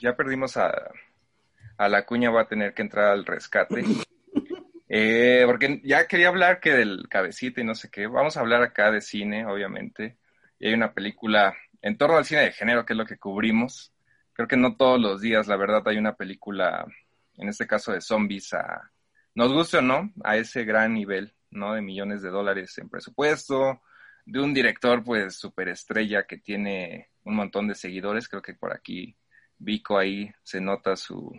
ya perdimos a, a la cuña, va a tener que entrar al rescate. Eh, porque ya quería hablar que del cabecita y no sé qué. Vamos a hablar acá de cine, obviamente. Y hay una película en torno al cine de género, que es lo que cubrimos. Creo que no todos los días, la verdad, hay una película, en este caso de zombies, a, nos guste o no, a ese gran nivel, ¿no? De millones de dólares en presupuesto, de un director, pues, superestrella que tiene un montón de seguidores. Creo que por aquí Vico ahí se nota su,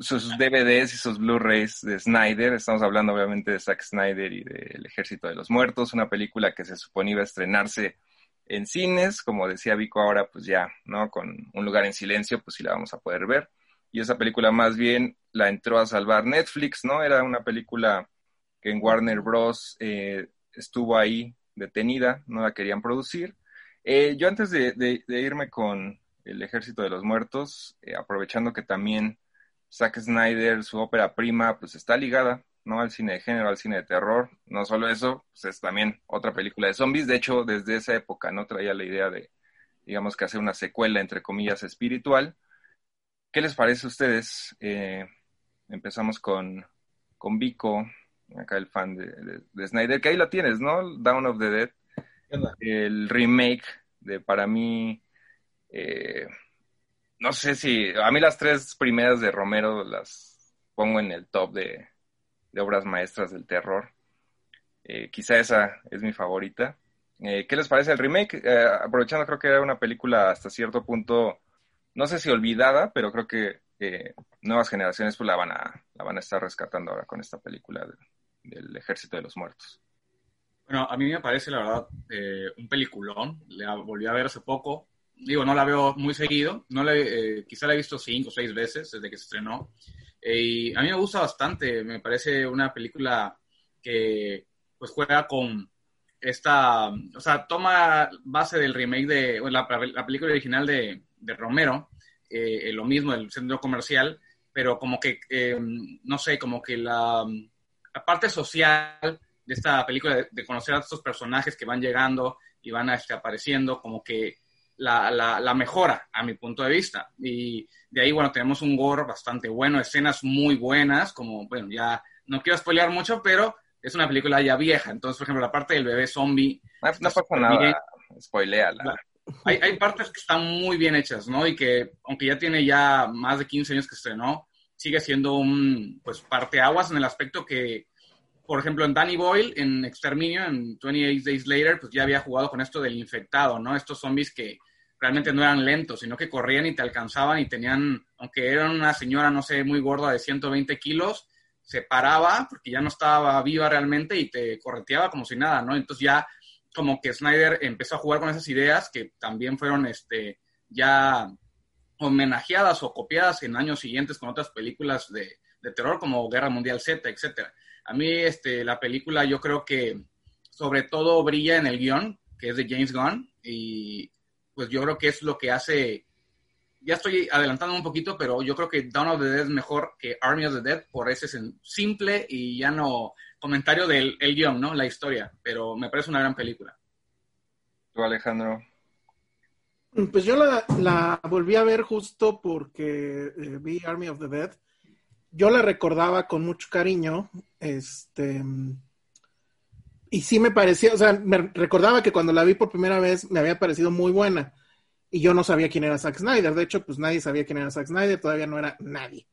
sus DVDs y sus Blu-rays de Snyder. Estamos hablando obviamente de Zack Snyder y del Ejército de los Muertos, una película que se suponía a estrenarse en cines, como decía Vico ahora, pues ya, ¿no? Con Un lugar en silencio, pues sí la vamos a poder ver. Y esa película más bien la entró a salvar Netflix, ¿no? Era una película que en Warner Bros. Eh, estuvo ahí detenida, no la querían producir. Eh, yo antes de irme con, el Ejército de los Muertos, eh, aprovechando que también Zack Snyder, su ópera prima, pues está ligada, ¿no? Al cine de género, al cine de terror. No solo eso, pues es también otra película de zombies. De hecho, desde esa época, ¿no? Traía la idea de, digamos que hacer una secuela, entre comillas, espiritual. ¿Qué les parece a ustedes? Eh, empezamos con, con Vico, acá el fan de, de, Snyder, que ahí la tienes, ¿no? Down of the Dead. El remake de, para mí, eh, no sé si, a mí las tres primeras de Romero las pongo en el top de, obras maestras del terror. Eh, quizá esa es mi favorita. Eh, ¿Qué les parece el remake? aprovechando, creo que era una película hasta cierto punto, no sé si olvidada, pero creo que nuevas generaciones pues la van a, la van a estar rescatando ahora con esta película del Ejército de los Muertos. Bueno, a mí me parece, la verdad, un peliculón. La volví a ver hace poco digo, no la veo muy seguido, no la, eh, quizá la he visto cinco o seis veces desde que se estrenó. Eh, y a mí me gusta bastante, me parece una película que pues juega con esta, o sea, toma base del remake de la, la película original de, de Romero, eh, lo mismo, el centro comercial, pero como que, no sé, como que la, la, parte social de esta película, de, de, conocer a estos personajes que van llegando y van este, apareciendo, como que la, la, mejora, a mi punto de vista. Y de ahí, bueno, tenemos un gore bastante bueno, escenas muy buenas, como, bueno, ya no quiero spoilear mucho, pero es una película ya vieja. Entonces, por ejemplo, la parte del bebé zombie. No, pasa nada, spoileala. Hay, hay partes que están muy bien hechas, ¿no? Y que, aunque ya tiene ya más de 15 años que estrenó, sigue siendo un, pues, parteaguas en el aspecto que, por ejemplo, en Danny Boyle, en Exterminio, en 28 Days Later, pues ya había jugado con esto del infectado, ¿no? Estos zombies que realmente no eran lentos, sino que corrían y te alcanzaban y tenían, aunque era una señora, no sé, muy gorda de 120 kilos, se paraba porque ya no estaba viva realmente y te correteaba como si nada, ¿no? Entonces ya como que Snyder empezó a jugar con esas ideas que también fueron este, ya homenajeadas o copiadas en años siguientes con otras películas de, de terror como Guerra Mundial Z, etcétera. A mí este, la película yo creo que sobre todo brilla en el guion, que es de James Gunn, y pues yo creo que es lo que hace, ya estoy adelantando un poquito, pero yo creo que Dawn of the Dead es mejor que Army of the Dead por ese simple y ya no comentario del el guion, ¿no? La historia, pero me parece una gran película. ¿Tú, Alejandro? Pues yo la, la volví a ver justo porque eh, vi Army of the Dead yo la recordaba con mucho cariño, este, y sí me parecía, o sea, me recordaba que cuando la vi por primera vez me había parecido muy buena, y yo no sabía quién era Zack Snyder, de hecho, pues nadie sabía quién era Zack Snyder, todavía no era nadie.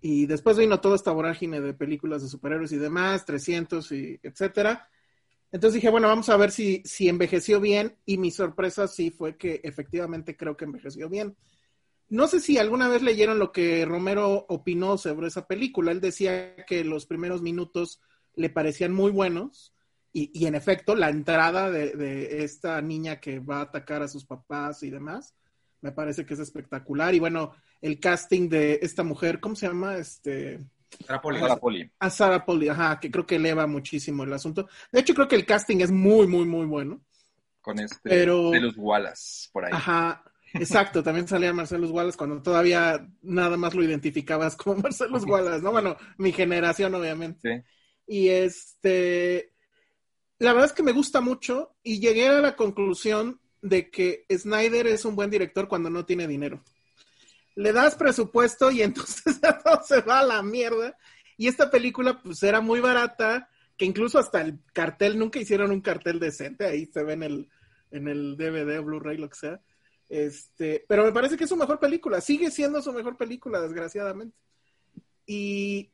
Y después vino toda esta vorágine de películas de superhéroes y demás, 300 y etcétera. Entonces dije, bueno, vamos a ver si, si envejeció bien, y mi sorpresa sí fue que efectivamente creo que envejeció bien. No sé si alguna vez leyeron lo que Romero opinó sobre esa película. Él decía que los primeros minutos le parecían muy buenos y, en efecto la entrada de, esta niña que va a atacar a sus papás y demás me parece que es espectacular. Y bueno, el casting de esta mujer, ¿cómo se llama? Este... Sara Poli. A ah, Sara Poli, ajá, que creo que eleva muchísimo el asunto. De hecho, creo que el casting es muy, muy, muy bueno. Con este Pero, de los Wallace por ahí. Ajá, Exacto, también salía Marcelo Wallace cuando todavía nada más lo identificabas como Marcelo Wallace, ¿no? Bueno, mi generación, obviamente. Y este, la verdad es que me gusta mucho y llegué a la conclusión de que Snyder es un buen director cuando no tiene dinero. le das presupuesto y entonces todo se va a la mierda. Y esta película pues era muy barata, que incluso hasta el cartel, nunca hicieron un cartel decente, ahí se ve en el, en el DVD, Blu-ray, lo que sea. Este, pero me parece que es su mejor película, sigue siendo su mejor película, desgraciadamente. Y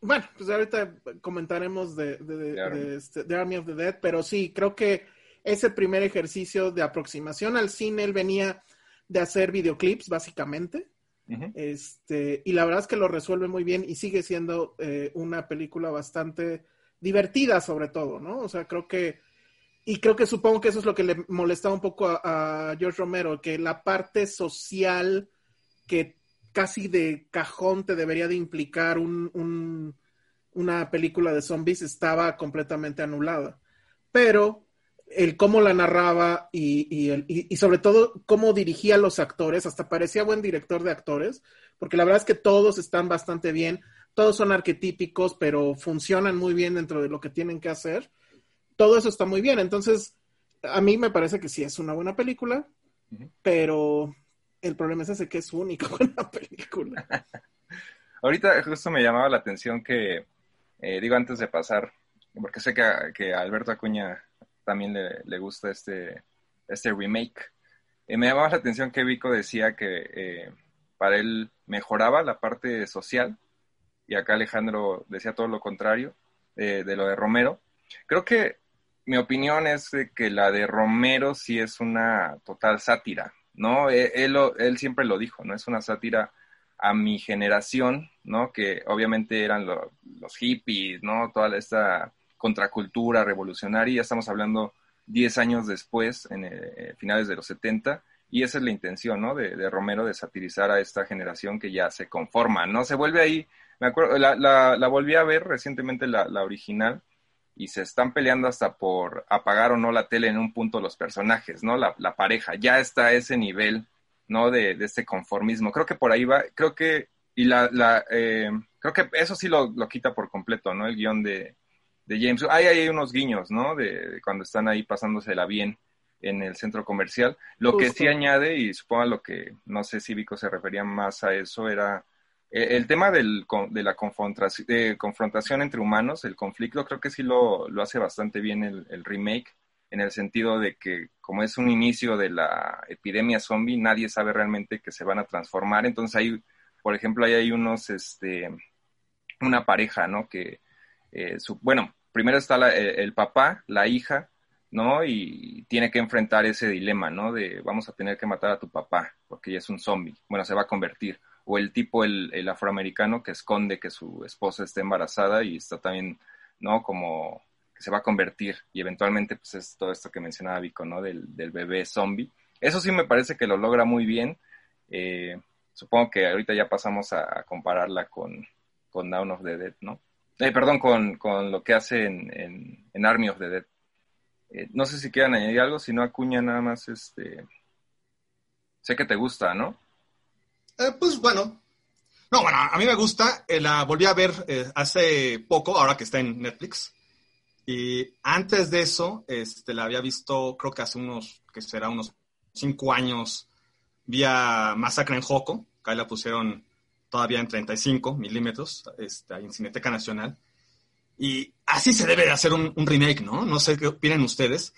bueno, pues ahorita comentaremos de, de, este, Army of the Dead, pero sí, creo que ese primer ejercicio de aproximación al cine, él venía de hacer videoclips, básicamente. este, y la verdad es que lo resuelve muy bien y sigue siendo eh, una película bastante divertida, sobre todo, ¿no? O sea, creo que, y creo que supongo que eso es lo que le molestaba un poco a, George Romero, que la parte social que casi de cajón te debería de implicar un, una película de zombies estaba completamente anulada. Pero el cómo la narraba y, y, sobre todo cómo dirigía los actores, hasta parecía buen director de actores, porque la verdad es que todos están bastante bien, todos son arquetípicos, pero funcionan muy bien dentro de lo que tienen que hacer. Todo eso está muy bien, entonces a mí me parece que sí es una buena película, pero el problema es ese que es único buena película. Ahorita justo me llamaba la atención que, eh, digo antes de pasar, porque sé que, que Alberto Acuña también le, gusta este, este remake. Eh, me llamaba la atención que Vico decía que eh, para él mejoraba la parte social y acá Alejandro decía todo lo contrario eh, de lo de Romero. Creo que mi opinión es que la de Romero sí es una total sátira, ¿no? Él, él, siempre lo dijo, ¿no? Es una sátira a mi generación, ¿no? Que obviamente eran los hippies, ¿no? Toda esta contracultura revolucionaria, estamos hablando 10 años después, en eh, finales de los 70, y esa es la intención, ¿no? De, Romero de satirizar a esta generación que ya se conforma, ¿no? Se vuelve ahí, me acuerdo, la, la, volví a ver recientemente la, la, original, y se están peleando hasta por apagar o no la tele en un punto los personajes, ¿no? La, pareja, ya está a ese nivel, ¿no? De, de, este conformismo. Creo que por ahí va, creo que, y la, la eh, creo que eso sí lo, lo quita por completo, ¿no? El guion de, de James. Hay, hay unos guiños, ¿no? De, cuando están ahí pasándosela bien en el centro comercial. Lo que sí añade, y supongo a lo que, no sé si Vico se refería más a eso, era el tema del, de la confrontación, confrontación entre humanos, el conflicto, creo que sí lo, hace bastante bien el, el, remake, en el sentido de que como es un inicio de la epidemia zombie, nadie sabe realmente que se van a transformar. Entonces ahí, por ejemplo, ahí hay unos, este, una pareja, ¿no? Que, eh, su, bueno, primero está eh, el papá, la hija, ¿no? Y tiene que enfrentar ese dilema, ¿no? De vamos a tener que matar a tu papá porque ya es un zombie, bueno, se va a convertir. O el tipo, el, afroamericano que esconde que su esposa está embarazada y está también, ¿no? Como que se va a convertir y eventualmente pues es todo esto que mencionaba Vico, ¿no? Del, bebé zombie. Eso sí me parece que lo logra muy bien. Eh, supongo que ahorita ya pasamos a, compararla con, con Down of the Dead, ¿no? Eh, perdón, con, con, lo que hace en, en, Army of the Dead. Eh, no sé si quieran añadir algo, si no acuña nada más, este... Sé que te gusta, ¿no? Eh, pues bueno. No, bueno, a mí me gusta. la volví a ver hace poco, ahora que está en Netflix. Y antes de eso, este, la había visto, creo que hace unos, que será unos cinco años, vía Masacre en Joco, ahí la pusieron todavía en 35 milímetros, está en Cineteca Nacional. Y así se debe de hacer un, remake, ¿no? No sé qué opinan ustedes.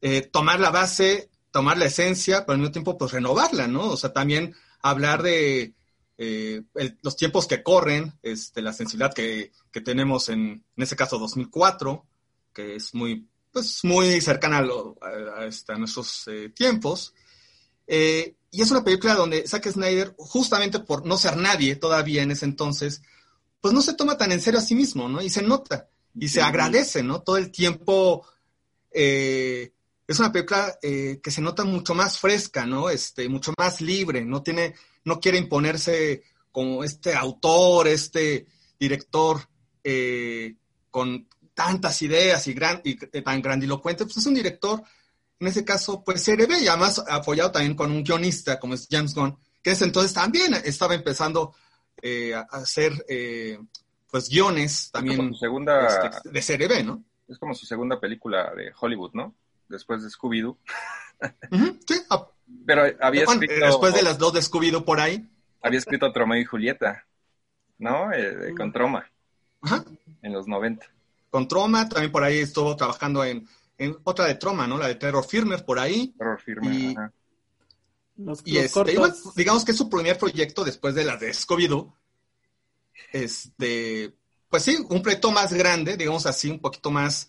Eh, tomar la base, tomar la esencia, pero al mismo tiempo, pues renovarla, ¿no? O sea, también hablar de eh, los tiempos que corren, este, la sensibilidad que, que tenemos en, en ese caso 2004, que es muy, pues, muy cercana a, este, a, nuestros eh, tiempos. Eh, y es una película donde Zack Snyder, justamente por no ser nadie todavía en ese entonces, pues no se toma tan en serio a sí mismo, ¿no? Y se nota, y se agradece, ¿no? Todo el tiempo. Eh, es una película eh, que se nota mucho más fresca, ¿no? Este, mucho más libre, no tiene, no quiere imponerse como este autor, este director eh, con tantas ideas y, gran, y tan grandilocuente, pues es un director en ese caso, pues CRB, y además apoyado también con un guionista como es James Gunn, que ese entonces también estaba empezando eh, a hacer eh, pues guiones también segunda, este, de CRB, ¿no? Es como su segunda película de Hollywood, ¿no? Después de Scooby-Doo. sí. Pero había escrito... Después de las dos de Scooby-Doo por ahí. había escrito Troma y Julieta, ¿no? Eh, con Troma, Ajá. en los 90. Con Troma, también por ahí estuvo trabajando en, en otra de Troma, ¿no? La de Terror Firmer por ahí. Terror firme. Y- ajá. Los, Y los este, y bueno, digamos que es su primer proyecto después de la de Scooby-Doo. Este, pues sí, un proyecto más grande, digamos así, un poquito más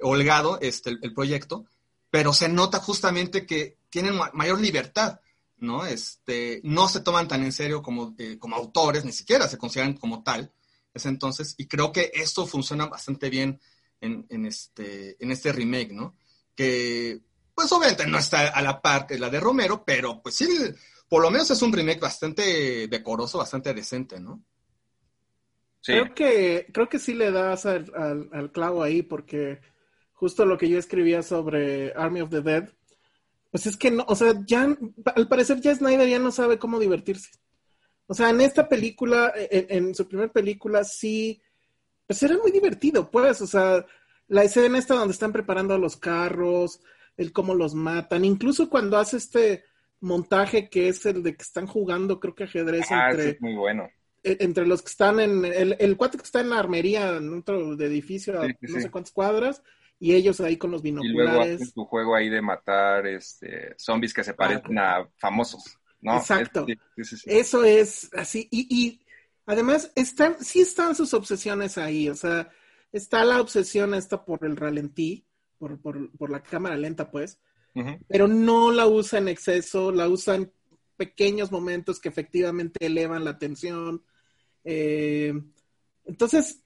holgado este, el, el proyecto, pero se nota justamente que tienen ma- mayor libertad, ¿no? Este, no se toman tan en serio como, eh, como autores, ni siquiera se consideran como tal. Ese entonces, y creo que esto funciona bastante bien en, en este, en este remake, ¿no? Que, pues obviamente no está a la par que la de Romero, pero pues sí, por lo menos es un remake bastante decoroso, bastante decente, ¿no? Sí, Creo que, creo que sí le das al, al- al clavo ahí, porque justo lo que yo escribía sobre Army of the Dead, pues es que no, o sea, ya, al parecer ya Snyder ya no sabe cómo divertirse. O sea, en esta película, en, en su primera película, sí, pues era muy divertido, pues, o sea, la escena esta donde están preparando los carros, el cómo los matan, incluso cuando hace este montaje que es el de que están jugando, creo que ajedrez ah, entre es muy bueno. eh, entre los que están en el, el cuate que está en la armería en otro de edificio a Sí, no sí. sé cuántas cuadras y ellos ahí con los Y luego binoculares. haces tu juego ahí de matar este, zombies que se parecen a famosos, ¿no? Exacto. Es-. Eso es así. Y, y además están, sí están sus obsesiones ahí. O sea, está la obsesión esta por el ralentí, por, por, por la cámara lenta, pues, pero no la usa en exceso, la usa en pequeños momentos que efectivamente elevan la tensión. Eh, entonces,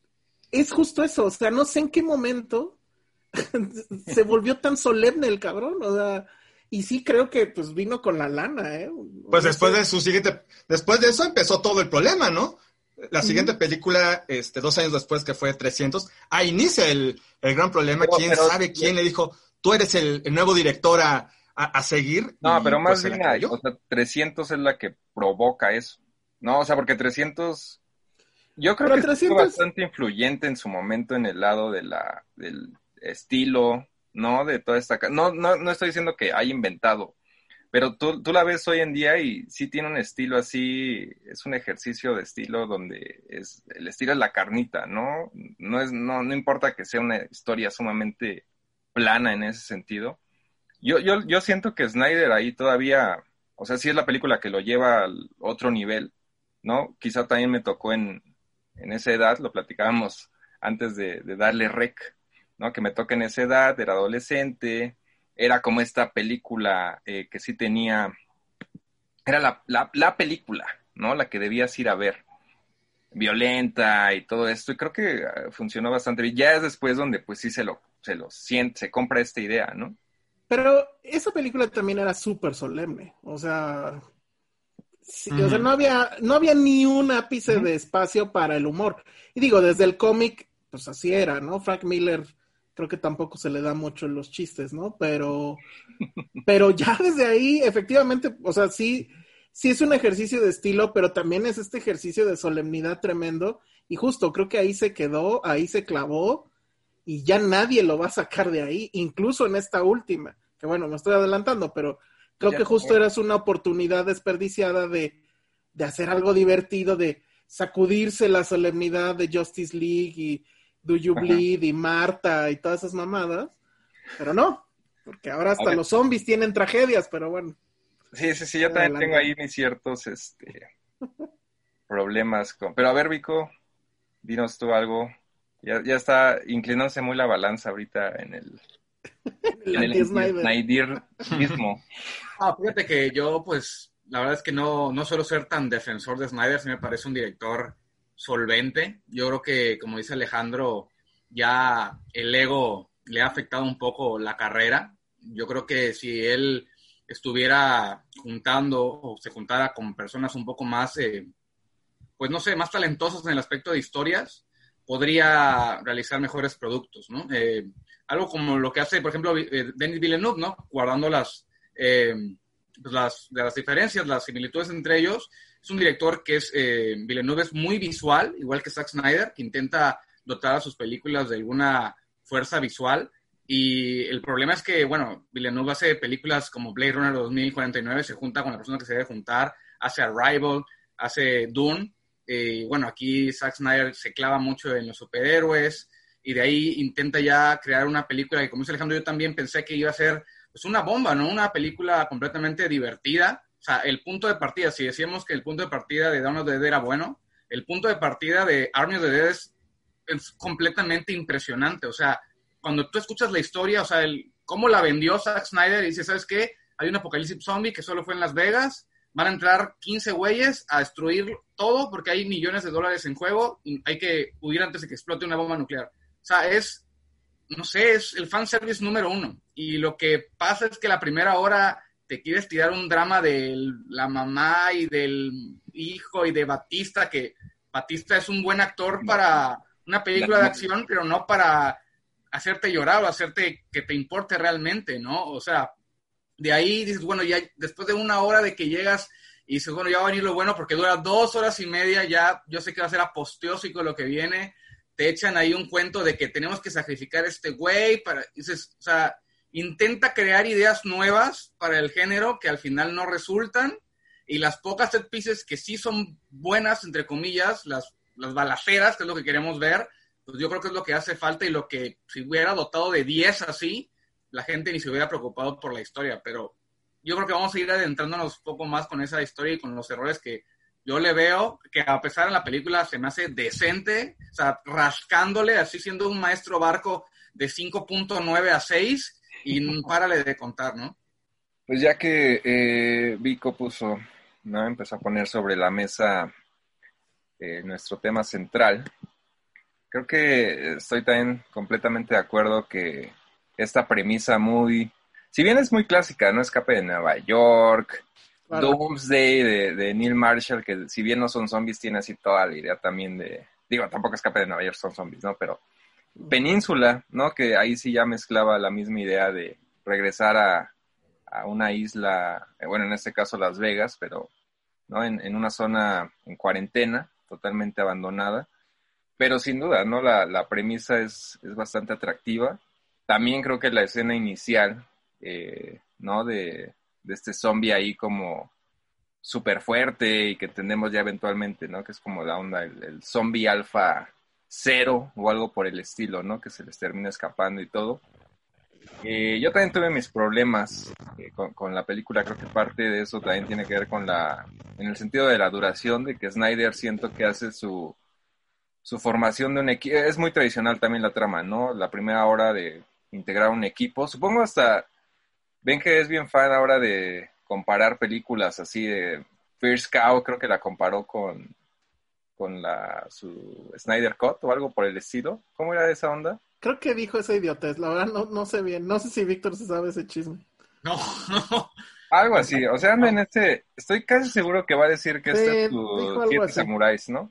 es justo eso. O sea, no sé en qué momento se volvió tan solemne el cabrón. O sea, y sí creo que pues vino con la lana, ¿eh? Pues después de su siguiente, después de eso empezó todo el problema, ¿no? La siguiente película, este, dos años después, que fue 300, ahí inicia el, el gran problema. Pero- ¿Quién pero- sabe quién le dijo, tú eres el, el nuevo director a, a- a seguir? No, Y, pero pues, más la bien, o sea, 300 es la que provoca eso. No, o sea, porque 300, yo creo Pero que 300 fue bastante influyente en su momento en el lado de la, del estilo, ¿no? De toda esta... No, no, no estoy diciendo que haya inventado, pero tú, tú la ves hoy en día y sí tiene un estilo así, es un ejercicio de estilo donde es, el estilo es la carnita, ¿no? No, es, no, no importa que sea una historia sumamente plana en ese sentido. Yo, yo, yo siento que Snyder ahí todavía, o sea, sí es la película que lo lleva al otro nivel, ¿no? Quizá también me tocó en, en esa edad, lo platicábamos antes de, de darle rec, ¿no? Que me toca en esa edad, era adolescente, era como esta película eh, que sí tenía, era la, la, la película, ¿no? La que debías ir a ver, violenta y todo esto, y creo que eh, funcionó bastante bien. Ya es después donde pues sí se lo, se lo siente, se compra esta idea, ¿no? Pero esa película también era súper solemne. O sea, sí, o sea, no había, no había ni un ápice de espacio para el humor. Y digo, desde el cómic, pues así era, ¿no? Frank Miller creo que tampoco se le da mucho los chistes, ¿no? Pero, pero ya desde ahí, efectivamente, o sea, sí, sí es un ejercicio de estilo, pero también es este ejercicio de solemnidad tremendo. Y justo creo que ahí se quedó, ahí se clavó, y ya nadie lo va a sacar de ahí, incluso en esta última. Que bueno, me estoy adelantando, pero creo Ya que justo fue. era una oportunidad desperdiciada de, de hacer algo divertido, de sacudirse la solemnidad de Justice League y Do You Ajá. Bleed y Marta y todas esas mamadas. Pero no, porque ahora hasta los zombies tienen tragedias, pero bueno. Sí, sí, sí, yo también tengo ahí mis ciertos este, problemas con... Pero a ver, Vico, dinos tú algo. Ya, ya está inclinándose muy la balanza ahorita en el, en el. Snyderismo. Ah, fíjate que yo, pues, la verdad es que no, no suelo ser tan defensor de Snyder, sí me parece un director solvente. Yo creo que, como dice Alejandro, ya el ego le ha afectado un poco la carrera. Yo creo que si él estuviera juntando o se juntara con personas un poco más, eh, pues no sé, más talentosas en el aspecto de historias, podría realizar mejores productos, ¿no? Eh, algo como lo que hace, por ejemplo, eh, Denis Villeneuve, ¿no? Guardando las, pues las diferencias, las similitudes entre ellos. Es un director que es, eh, Villeneuve es muy visual, igual que Zack Snyder, que intenta dotar a sus películas de alguna fuerza visual. Y el problema es que, bueno, Villeneuve hace películas como Blade Runner 2049, se junta con la persona que se debe juntar, hace Arrival, hace Dune. Eh, bueno, aquí Zack Snyder se clava mucho en los superhéroes y de ahí intenta ya crear una película que, como dice Alejandro, yo también pensé que iba a ser pues, una bomba, ¿no? Una película completamente divertida. O sea, el punto de partida, si decíamos que el punto de partida de Dawn of the Dead era bueno, el punto de partida de Army of the Dead es, completamente impresionante. O sea, cuando tú escuchas la historia, o sea, el, cómo la vendió Zack Snyder y dice, ¿sabes qué? Hay un apocalipsis zombie que solo fue en Las Vegas, van a entrar 15 güeyes a destruir todo porque hay millones de dólares en juego y hay que huir antes de que explote una bomba nuclear. O sea, es, no sé, es el fanservice número uno. Y lo que pasa es que la primera hora te quieres tirar un drama de la mamá y del hijo y de Batista, que Batista es un buen actor para una película de acción, pero no para hacerte llorar o hacerte que te importe realmente, ¿no? O sea, de ahí dices, bueno, ya después de una hora de que llegas y dices, bueno, ya va a venir lo bueno porque dura dos horas y media, ya yo sé que va a ser aposteósico lo que viene, te echan ahí un cuento de que tenemos que sacrificar a este güey, para, dices, o sea, intenta crear ideas nuevas para el género que al final no resultan y las pocas set pieces que sí son buenas, entre comillas, las, las balaceras, que es lo que queremos ver, pues yo creo que es lo que hace falta y lo que si hubiera dotado de 10 así, la gente ni se hubiera preocupado por la historia, pero yo creo que vamos a ir adentrándonos un poco más con esa historia y con los errores que yo le veo, que a pesar de la película se me hace decente, o sea, rascándole, así siendo un maestro barco de 5.9 a 6 y párale de contar, ¿no? Pues ya que eh, Vico puso, ¿no? Empezó a poner sobre la mesa eh, nuestro tema central, creo que estoy también completamente de acuerdo que esta premisa muy, si bien es muy clásica, ¿no? Escape de Nueva York, Doomsday de, Neil Marshall, que si bien no son zombies, tiene así toda la idea también de, digo, tampoco Escape de Nueva York son zombies, ¿no? Pero Península, ¿no? Que ahí sí ya mezclaba la misma idea de regresar a, a una isla, eh, bueno, en este caso Las Vegas, pero, ¿no? En, en una zona en cuarentena, totalmente abandonada pero sin duda, ¿no? La, la premisa es, es, bastante atractiva. También creo que la escena inicial, eh, ¿no? De, de, este zombie ahí como súper fuerte y que tenemos ya eventualmente, ¿no? Que es como la onda, el, el zombie alfa cero o algo por el estilo, ¿no? Que se les termina escapando y todo. Eh, yo también tuve mis problemas eh, con, con, la película, creo que parte de eso también tiene que ver con la, en el sentido de la duración, de que Snyder siento que hace su, su formación de un equipo. Es muy tradicional también la trama, ¿no? La primera hora de integrar un equipo. Supongo hasta, ven que es bien fan ahora de comparar películas así de First Cow, creo que la comparó con, con la, su Snyder Cut o algo por el estilo. ¿Cómo era esa onda? Creo que dijo esa idiotez, la verdad no, no sé bien, no sé si Víctor se sabe ese chisme. No, no. Algo así, o sea, en este, estoy casi seguro que va a decir que este es tu siete samuráis, ¿no?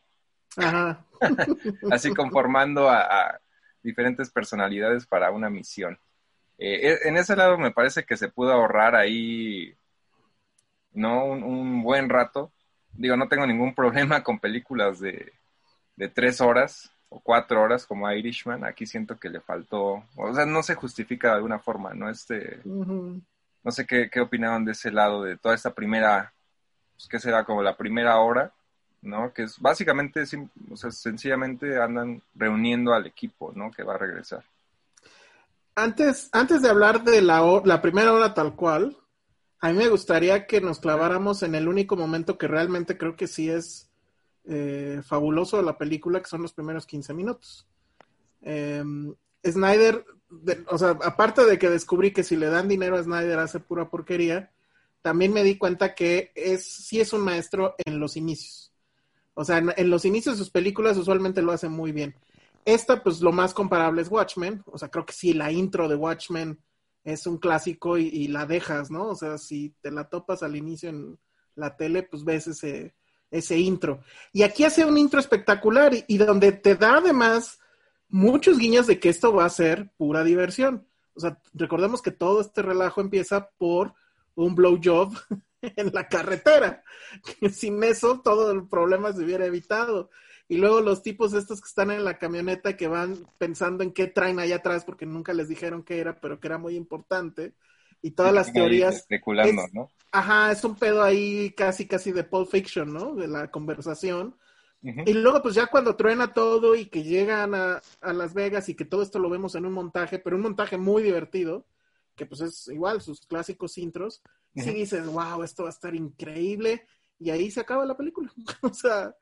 Ajá. así conformando a, diferentes personalidades para una misión. Eh, e, en ese lado me parece que se pudo ahorrar ahí, ¿no? Un, buen rato. Digo, no tengo ningún problema con películas de, de tres horas o cuatro horas como Irishman. Aquí siento que le faltó, o sea, no se justifica de alguna forma, ¿no? Este, no sé qué, qué opinaban de ese lado, de toda esta primera, pues, ¿qué será? Como la primera hora ¿no? Que es básicamente, o sea, sencillamente andan reuniendo al equipo, ¿no? Que va a regresar. Antes, antes de hablar de la, la primera hora tal cual, a mí me gustaría que nos claváramos en el único momento que realmente creo que sí es eh, fabuloso de la película, que son los primeros 15 minutos. Em, Snyder, o sea, aparte de que descubrí que si le dan dinero a Snyder hace pura porquería, también me di cuenta que es, sí es un maestro en los inicios. O sea, en, los inicios de sus películas usualmente lo hace muy bien. Esta, pues lo más comparable es Watchmen. O sea, creo que sí, la intro de Watchmen es un clásico y, la dejas, ¿no? O sea, si te la topas al inicio en la tele, pues ves ese, ese intro. Y aquí hace un intro espectacular y, y donde te da además muchos guiños de que esto va a ser pura diversión. O sea, recordemos que todo este relajo empieza por un blowjob en la carretera. Sin eso, todo el problema se hubiera evitado. Y luego los tipos estos que están en la camioneta que van pensando en qué traen allá atrás porque nunca les dijeron qué era, pero que era muy importante, y todas las teorías. Especulando, ¿no? Ajá, es un pedo ahí casi, casi de Pulp Fiction, ¿no? De la conversación. Y luego, pues ya cuando truena todo y que llegan a, a, Las Vegas y que todo esto lo vemos en un montaje, pero un montaje muy divertido, que pues es igual sus clásicos intros, sí dices, wow, esto va a estar increíble. Y ahí se acaba la película. o sea,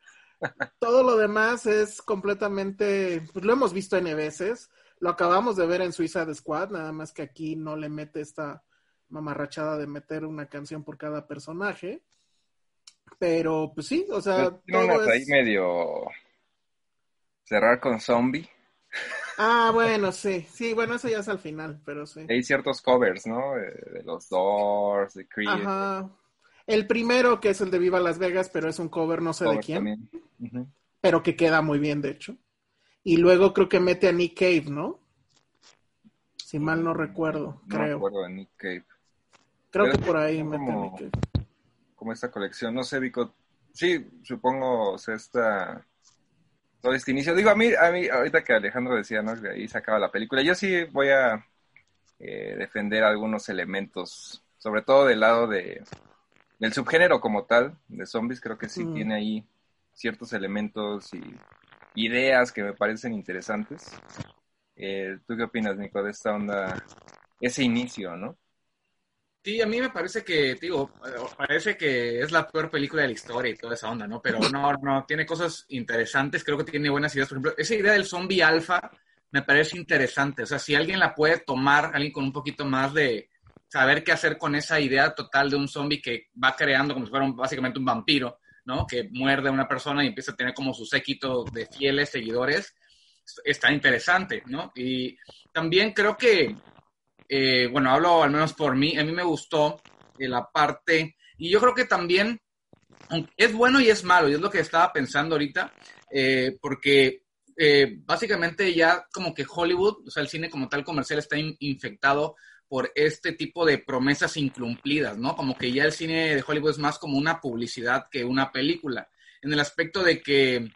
todo lo demás es completamente, pues lo hemos visto N veces, lo acabamos de ver en Suiza de Squad, nada más que aquí no le mete esta mamarrachada de meter una canción por cada personaje. Pero pues sí, o sea. Todo es... ahí medio cerrar con zombie. Ah, bueno, sí, sí, bueno, eso ya es al final, pero sí. Hay ciertos covers, ¿no? De, los Doors, de Creed. Ajá. El primero, que es el de Viva Las Vegas, pero es un cover no sé de quién. Pero que queda muy bien, de hecho. Y luego creo que mete a Nick Cave, ¿no? Si mal no recuerdo, no creo. recuerdo de Nick Cave. Creo que por ahí mete a Nick Cave como esta colección. No sé, Vico. Sí, supongo, o sea, esta, todo este inicio. Digo, a mí, a mí, ahorita que Alejandro decía, ¿no? Que ahí se acaba la película. Yo sí voy a eh, defender algunos elementos, sobre todo del lado de, del subgénero como tal, de zombies. Creo que sí mm. tiene ahí ciertos elementos y ideas que me parecen interesantes. Eh, ¿Tú qué opinas, Nico, de esta onda, ese inicio, no? Sí, a mí me parece que, digo, parece que es la peor película de la historia y toda esa onda, ¿no? Pero no, no, tiene cosas interesantes, creo que tiene buenas ideas. Por ejemplo, esa idea del zombie alfa me parece interesante. O sea, si alguien la puede tomar, alguien con un poquito más de saber qué hacer con esa idea total de un zombie que va creando como si fuera básicamente un vampiro, ¿no? Que muerde a una persona y empieza a tener como su séquito de fieles seguidores, está interesante, ¿no? Y también creo que eh, bueno, hablo al menos por mí, a mí me gustó eh, la parte, y yo creo que también es bueno y es malo, y es lo que estaba pensando ahorita, eh, porque básicamente ya como que Hollywood, o sea, el cine como tal comercial está infectado por este tipo de promesas incumplidas, ¿no? Como que ya el cine de Hollywood es más como una publicidad que una película, en el aspecto de que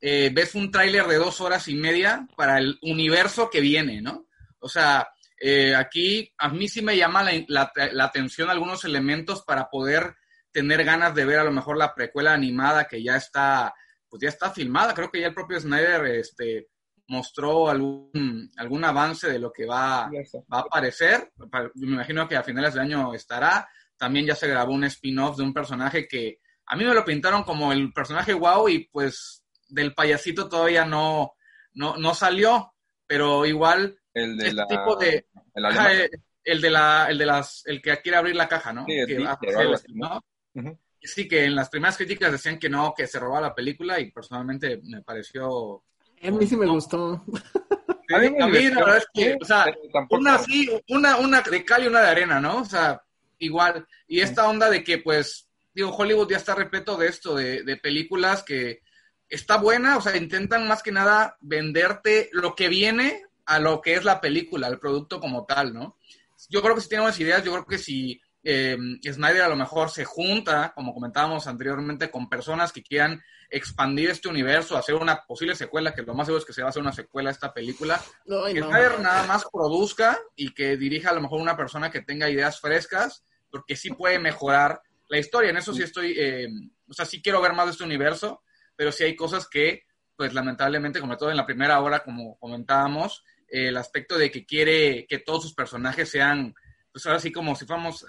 ves un tráiler de dos horas y media para el universo que viene, ¿no? O sea, eh, aquí a mí sí me llama la, atención algunos elementos para poder tener ganas de ver a lo mejor la precuela animada que ya está, pues ya está filmada. Creo que ya el propio Snyder este, mostró algún, algún avance de lo que va, va a aparecer. Me imagino que a finales de año estará. También ya se grabó un spin-off de un personaje que a mí me lo pintaron como el personaje wow y pues del payasito todavía no, no, no salió, pero igual el de este tipo de el, el, de la el de las el que quiere abrir la caja no sí, que, sí que en las primeras críticas decían que no que se robaba la película y personalmente me pareció a mí sí me gustó. A mí, la verdad es que o sea una así una una de cal y una de arena no o sea igual. Y esta onda de que pues digo Hollywood ya está repleto de esto de, de películas que está buena, o sea, intentan más que nada venderte lo que viene a lo que es la película, al producto como tal, ¿no? Yo creo que si tiene buenas ideas, yo creo que si eh, Snyder a lo mejor se junta, como comentábamos anteriormente, con personas que quieran expandir este universo, hacer una posible secuela, que lo más seguro es que se va a hacer una secuela a esta película, que Snyder nada más produzca y que dirija a lo mejor una persona que tenga ideas frescas, porque sí puede mejorar la historia. En eso sí estoy, eh, o sea, sí quiero ver más de este universo, pero sí hay cosas que, pues lamentablemente, como todo en la primera hora, como comentábamos, el aspecto de que quiere que todos sus personajes sean, pues ahora sí como si fuéramos,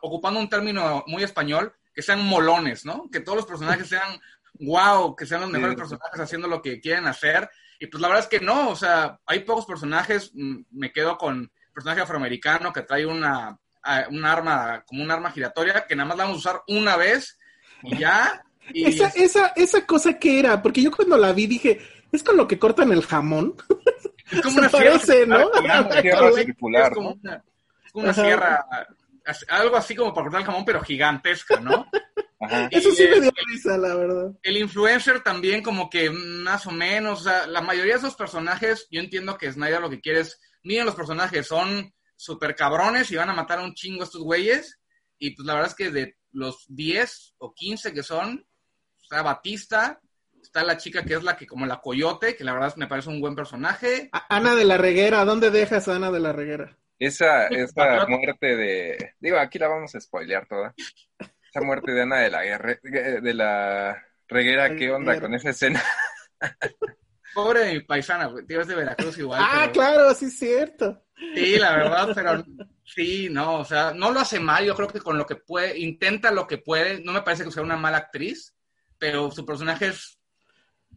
ocupando un término muy español, que sean molones, ¿no? Que todos los personajes sean wow, que sean los mejores personajes haciendo lo que quieren hacer. Y pues la verdad es que no, o sea, hay pocos personajes, mm, me quedo con el personaje afroamericano que trae una, un arma, como un arma giratoria, que nada más la vamos a usar una vez y ya. esa, esa, esa cosa que era, porque yo cuando la vi dije, ¿es con lo que cortan el jamón? Es como una sierra, ¿no? Una sierra circular, es como una, sierra, algo así como para cortar el jamón, pero gigantesca, ¿no? Eso sí me dio risa, la verdad. El influencer también como que más o menos, o sea, la mayoría de esos personajes, yo entiendo que Snyder lo que quiere es, miren los personajes, son súper cabrones y van a matar a un chingo a estos güeyes, y pues la verdad es que de los 10 o 15 que son, sea, Batista, Está la chica que es la que, como la coyote, que la verdad me parece un buen personaje. Ana de la Reguera, ¿dónde dejas a Ana de la Reguera? Esa, esa muerte de. Digo, aquí la vamos a spoilear toda. Esa muerte de Ana de la Guerra, de la Reguera, ¿qué onda con esa escena? Pobre de mi paisana, tío, de Veracruz igual. Ah, claro, sí es cierto. Sí, la verdad, pero sí, no, o sea, no lo hace mal, yo creo que con lo que puede, intenta lo que puede, no me parece que sea una mala actriz, pero su personaje es...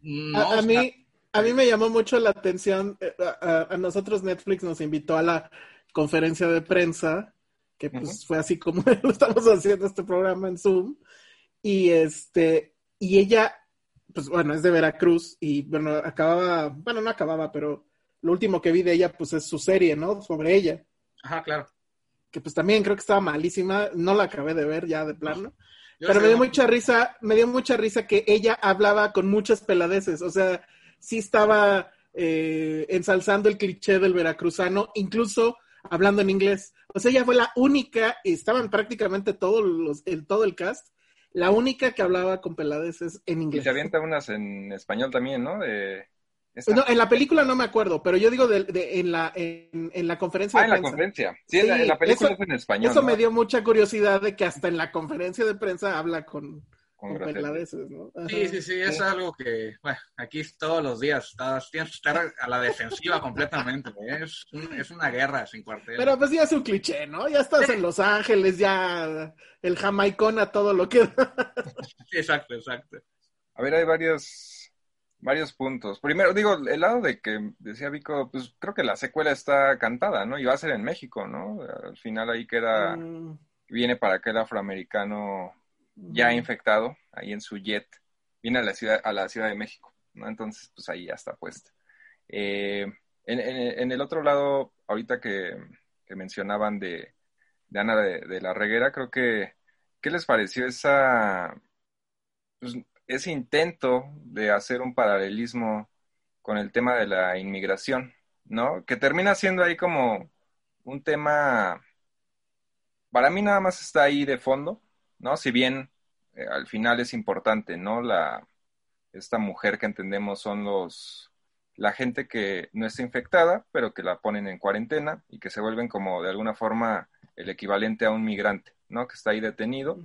No, a, mí, a mí me llamó mucho la atención, eh, a, nosotros Netflix nos invitó a la conferencia de prensa, que pues fue así como estamos haciendo este programa en Zoom, y este, y ella, pues bueno, es de Veracruz, y bueno, acababa, bueno, no acababa, pero lo último que vi de ella, pues es su serie, ¿no? Sobre ella. Ajá, claro. Que pues también creo que estaba malísima, no la acabé de ver ya de plano. pero me dio mucha risa, me dio mucha risa que ella hablaba con muchas peladeces, o sea, sí estaba eh, ensalzando el cliché del veracruzano, incluso hablando en inglés. O sea, ella fue la única, y estaban prácticamente todos los, el, todo el cast, la única que hablaba con peladeces en inglés. Y se avienta unas en español también, ¿no? De no, en la película no me acuerdo, pero yo digo de, en, la, en, la conferencia ah, en la conferencia. Sí, en, la, película es en español. Eso me dio mucha curiosidad de que hasta en la conferencia de prensa habla con, con, ¿no? Sí, sí, sí, es algo que, bueno, aquí todos los días tienes que estar a la defensiva completamente. ¿eh? Es, es, una guerra sin cuartel. Pero pues ya es un cliché, ¿no? Ya estás en Los Ángeles, ya el jamaicón a todo lo que... sí, exacto, exacto. A ver, hay varios varios puntos. Primero, digo, el lado de que decía Vico, pues creo que la secuela está cantada, ¿no? Y va a ser en México, ¿no? Al final ahí queda, mm. viene para aquel afroamericano ya infectado, ahí en su jet, viene a la ciudad, a la ciudad de México, ¿no? Entonces, pues ahí ya está puesta. Eh, en, el otro lado, ahorita que, mencionaban de, Ana de, de, la Reguera, creo que, ¿qué les pareció esa, pues, ese intento de hacer un paralelismo con el tema de la inmigración, ¿no? Que termina siendo ahí como un tema, para mí nada más está ahí de fondo, ¿no? Si bien eh, al final es importante, ¿no? La, esta mujer que entendemos son los, la gente que no está infectada, pero que la ponen en cuarentena y que se vuelven como de alguna forma el equivalente a un migrante, ¿no? Que está ahí detenido,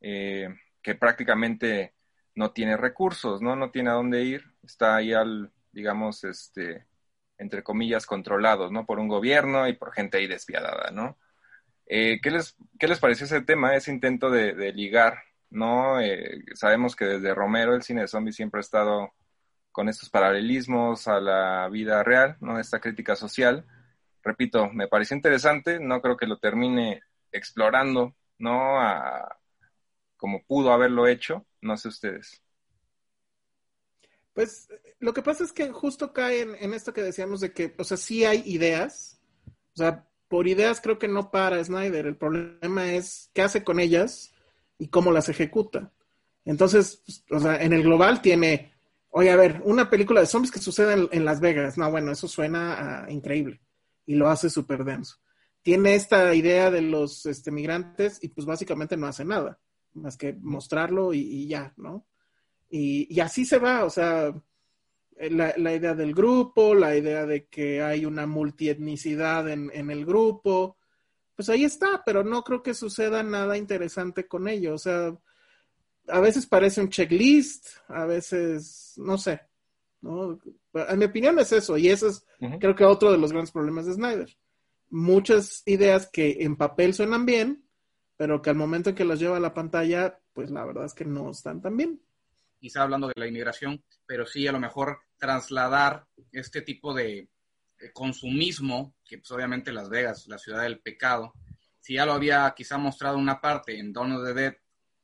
eh, que prácticamente no tiene recursos, ¿no? No tiene a dónde ir, está ahí al, digamos, este, entre comillas, controlados, ¿no? Por un gobierno y por gente ahí despiadada, ¿no? Eh, ¿qué, les, ¿Qué les pareció ese tema, ese intento de, ligar, ¿no? Eh, sabemos que desde Romero el cine de zombies siempre ha estado con estos paralelismos a la vida real, ¿no? Esta crítica social. Repito, me pareció interesante, no creo que lo termine explorando, ¿no? Como pudo haberlo hecho, no sé ustedes. Pues lo que pasa es que justo cae en, esto que decíamos de que, o sea, sí hay ideas, o sea, por ideas creo que no para Snyder, el problema es qué hace con ellas y cómo las ejecuta. Entonces, pues, o sea, en el global tiene, oye, a ver, una película de zombies que sucede en, Las Vegas, no, bueno, eso suena increíble y lo hace súper denso. Tiene esta idea de los este, migrantes y pues básicamente no hace nada más que mostrarlo y, ya, ¿no? Y, así se va, o sea, la, la, idea del grupo, la idea de que hay una multietnicidad en, en el grupo, pues ahí está, pero no creo que suceda nada interesante con ello, o sea, a veces parece un checklist, a veces, no sé, ¿no? En mi opinión es eso, y eso es, creo que otro de los grandes problemas de Snyder. Muchas ideas que en papel suenan bien, pero que al momento en que las lleva a la pantalla, pues la verdad es que no están tan bien. Quizá hablando de la inmigración, pero sí a lo mejor trasladar este tipo de, consumismo, que pues obviamente Las Vegas, la ciudad del pecado, si ya lo había quizá mostrado una parte en of the Dead,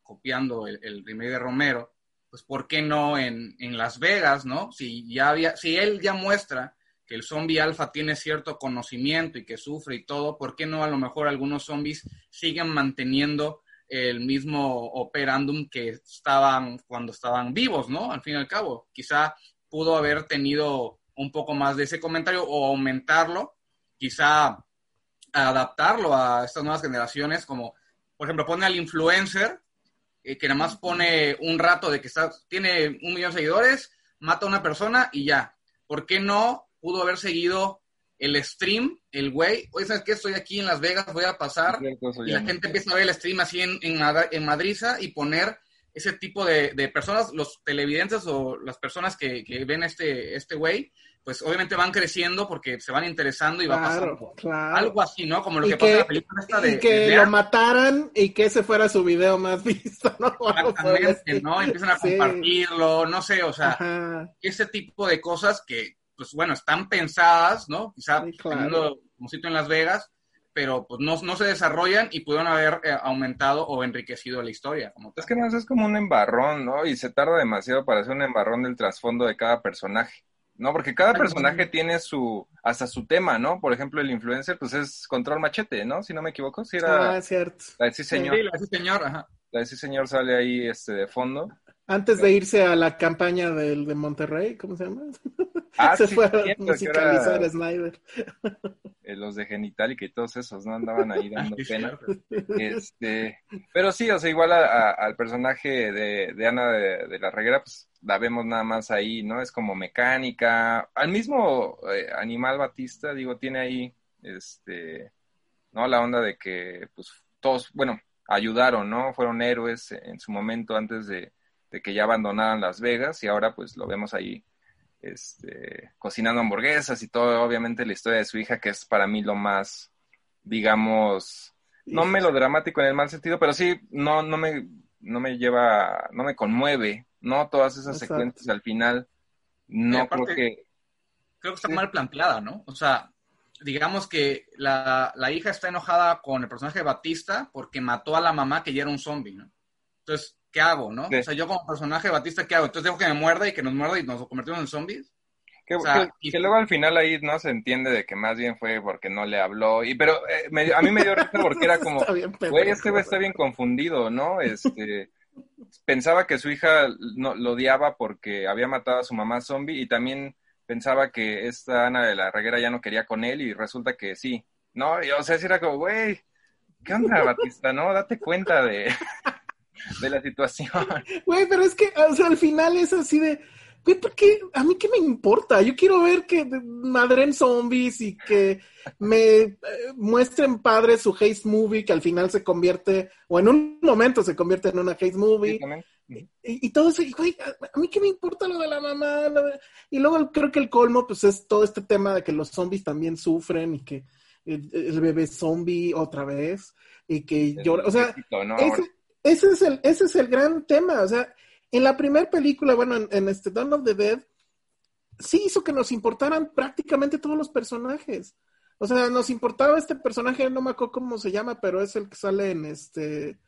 copiando el, el remake de Romero, pues ¿por qué no en, en Las Vegas, no? Si ya había, si él ya muestra que el zombie alfa tiene cierto conocimiento y que sufre y todo, ¿por qué no a lo mejor algunos zombies siguen manteniendo el mismo operandum que estaban cuando estaban vivos, ¿no? Al fin y al cabo, quizá pudo haber tenido un poco más de ese comentario o aumentarlo, quizá adaptarlo a estas nuevas generaciones, como por ejemplo pone al influencer eh, que nada más pone un rato de que está, tiene un millón de seguidores, mata a una persona y ya. ¿Por qué no pudo haber seguido el stream, el güey, oye, ¿sabes qué? Estoy aquí en Las Vegas, voy a pasar. Y la gente empieza a ver el stream así en, en, en Madriza y poner ese tipo de, de, personas, los televidentes o las personas que, que ven este, este güey, pues obviamente van creciendo porque se van interesando y va pasando claro. algo así, ¿no? Como lo que, pasa en la película esta de... Y que lo mataran y que ese fuera su video más visto, ¿no? Exactamente, ¿no? Empiezan a compartirlo, no sé, o sea, ese tipo de cosas que, pues bueno, están pensadas, ¿no? Quizá sí, claro. como sitio en Las Vegas, pero pues no, no se desarrollan y pudieron haber eh, aumentado o enriquecido la historia. Como es que más es como un embarrón, ¿no? Y se tarda demasiado para hacer un embarrón del trasfondo de cada personaje. No, porque cada personaje tiene su, hasta su tema, ¿no? Por ejemplo, el influencer, pues es control machete, ¿no? Si no me equivoco, si era... Ah, cierto. La de sí, señor. Sí, la de sí, señor, ajá. La de sí, señor sale ahí, este, de fondo. Antes de irse a la campaña del de Monterrey, ¿cómo se llama? Ah, se fue a musicalizar a Snyder. Eh, los de Genitalica y todos esos, ¿no? Andaban ahí dando pena. Este, pero sí, o sea, igual al personaje de, de Ana de, de, la Reguera, pues la vemos nada más ahí, ¿no? Es como mecánica. Al mismo eh, Animal Batista, digo, tiene ahí, este, ¿no? La onda de que, pues, todos, bueno, ayudaron, ¿no? Fueron héroes en su momento antes de, de que ya abandonaran Las Vegas y ahora, pues, lo vemos ahí este, cocinando hamburguesas y todo, obviamente la historia de su hija, que es para mí lo más, digamos, no melodramático en el mal sentido, pero sí, no, no me, no me lleva, no me conmueve, ¿no? Todas esas secuencias al final, no creo que... Creo que está mal planteada, ¿no? O sea, digamos que la, la, hija está enojada con el personaje de Batista porque mató a la mamá que ya era un zombie, ¿no? Entonces, ¿qué hago, no? O sea, yo como personaje de Batista, ¿qué hago? Entonces dejo que me muerda y que nos muerda y nos convertimos en zombies. Que, o sea, que, que, luego al final ahí no se entiende de que más bien fue porque no le habló. Y pero eh, me, a mí me dio risa porque era como, güey, este güey está bien confundido, ¿no? Este pensaba que su hija no, lo odiaba porque había matado a su mamá zombie y también pensaba que esta Ana de la Reguera ya no quería con él y resulta que sí. No, y, o sea, si era como, güey, ¿qué onda, Batista? No, date cuenta de de la situación. Güey, pero es que, o sea, al final es así de, güey, ¿por qué? ¿A mí qué me importa? Yo quiero ver que madren zombies y que me eh, muestren padre su haze movie que al final se convierte, o en un momento se convierte en una haze movie. Y, y, todo eso, y, güey, a, mí qué me importa lo de la mamá. Y luego creo que el colmo, pues es todo este tema de que los zombies también sufren y que el, el bebé zombie otra vez y que llora. O sea, ese, ese es el, ese es el gran tema. O sea, en la primera película, bueno, en, este Dawn of the Dead, sí hizo que nos importaran prácticamente todos los personajes. O sea, nos importaba este personaje, no me acuerdo cómo se llama, pero es el que sale en este.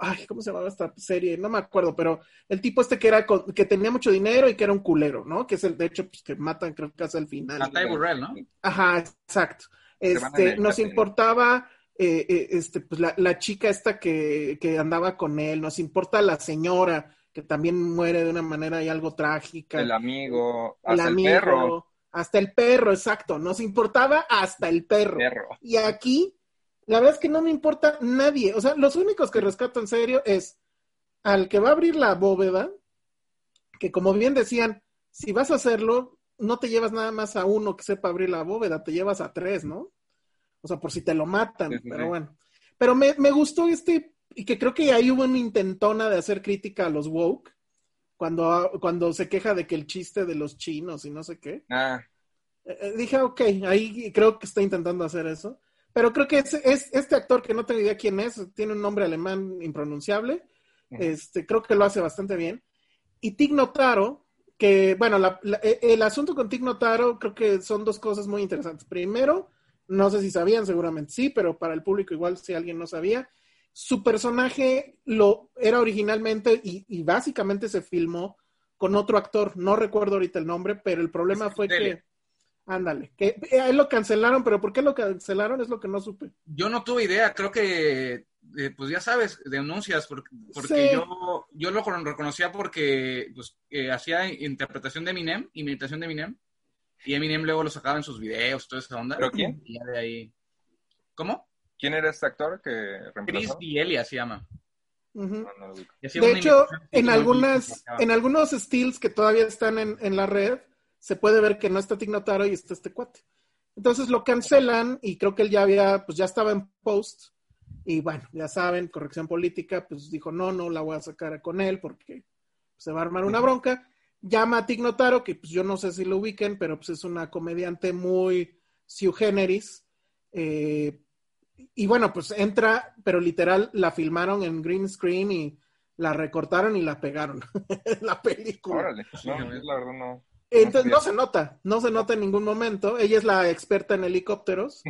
Ay, ¿cómo se llamaba esta serie? No me acuerdo, pero el tipo este que era que tenía mucho dinero y que era un culero, ¿no? Que es el, de hecho, pues que matan, creo que hace el final. Burrell, ¿no? Ajá, exacto. Este, nos importaba eh, eh, este, pues la, la, chica esta que, que, andaba con él, nos importa la señora, que también muere de una manera y algo trágica. El amigo, hasta el, perro. Hasta el perro, exacto. Nos importaba hasta el perro. Y aquí, la verdad es que no me importa nadie. O sea, los únicos que rescato en serio es al que va a abrir la bóveda, que como bien decían, si vas a hacerlo, no te llevas nada más a uno que sepa abrir la bóveda, te llevas a tres, ¿no? O sea, por si te lo matan, pero bueno. Pero me, me, gustó este, y que creo que ahí hubo una intentona de hacer crítica a los woke, cuando, cuando se queja de que el chiste de los chinos y no sé qué. Ah. Eh, eh, dije, ok, ahí creo que está intentando hacer eso. Pero creo que es, es, este actor, que no tengo idea quién es, tiene un nombre alemán impronunciable, este, creo que lo hace bastante bien. Y Tig Notaro, que, bueno, la, eh, el asunto con Tig Notaro creo que son dos cosas muy interesantes. Primero, no sé si sabían, seguramente sí, pero para el público igual si alguien no sabía. Su personaje lo era originalmente y, y básicamente se filmó con otro actor. No recuerdo ahorita el nombre, pero el problema fue que... Ándale, que eh, él lo cancelaron, pero ¿por qué lo cancelaron? Es lo que no supe. Yo no tuve idea, creo que, eh, pues ya sabes, denuncias, porque, porque sí. yo, yo lo reconocía porque pues, eh, hacía interpretación de Eminem, imitación de Eminem, y Eminem luego lo sacaba en sus videos, toda esa onda. ¿Pero quién? Y ya de ahí. ¿Cómo? ¿Quién era este actor que reemplazó? Chris D'Elia se llama. Uh -huh. no, no de hecho, en algunas, en algunos steals que todavía están en, en, la red, se puede ver que no está Tignotaro y está este cuate. Entonces lo cancelan y creo que él ya había, pues ya estaba en post. Y bueno, ya saben, corrección política, pues dijo, no, no la voy a sacar con él porque se va a armar una bronca. Llama a Tig Notaro, que pues yo no sé si lo ubiquen, pero pues es una comediante muy sui generis. Eh, y bueno, pues entra, pero literal la filmaron en green screen y la recortaron y la pegaron la película. Órale, no, la verdad no. Entonces no se nota, no se nota en ningún momento. Ella es la experta en helicópteros.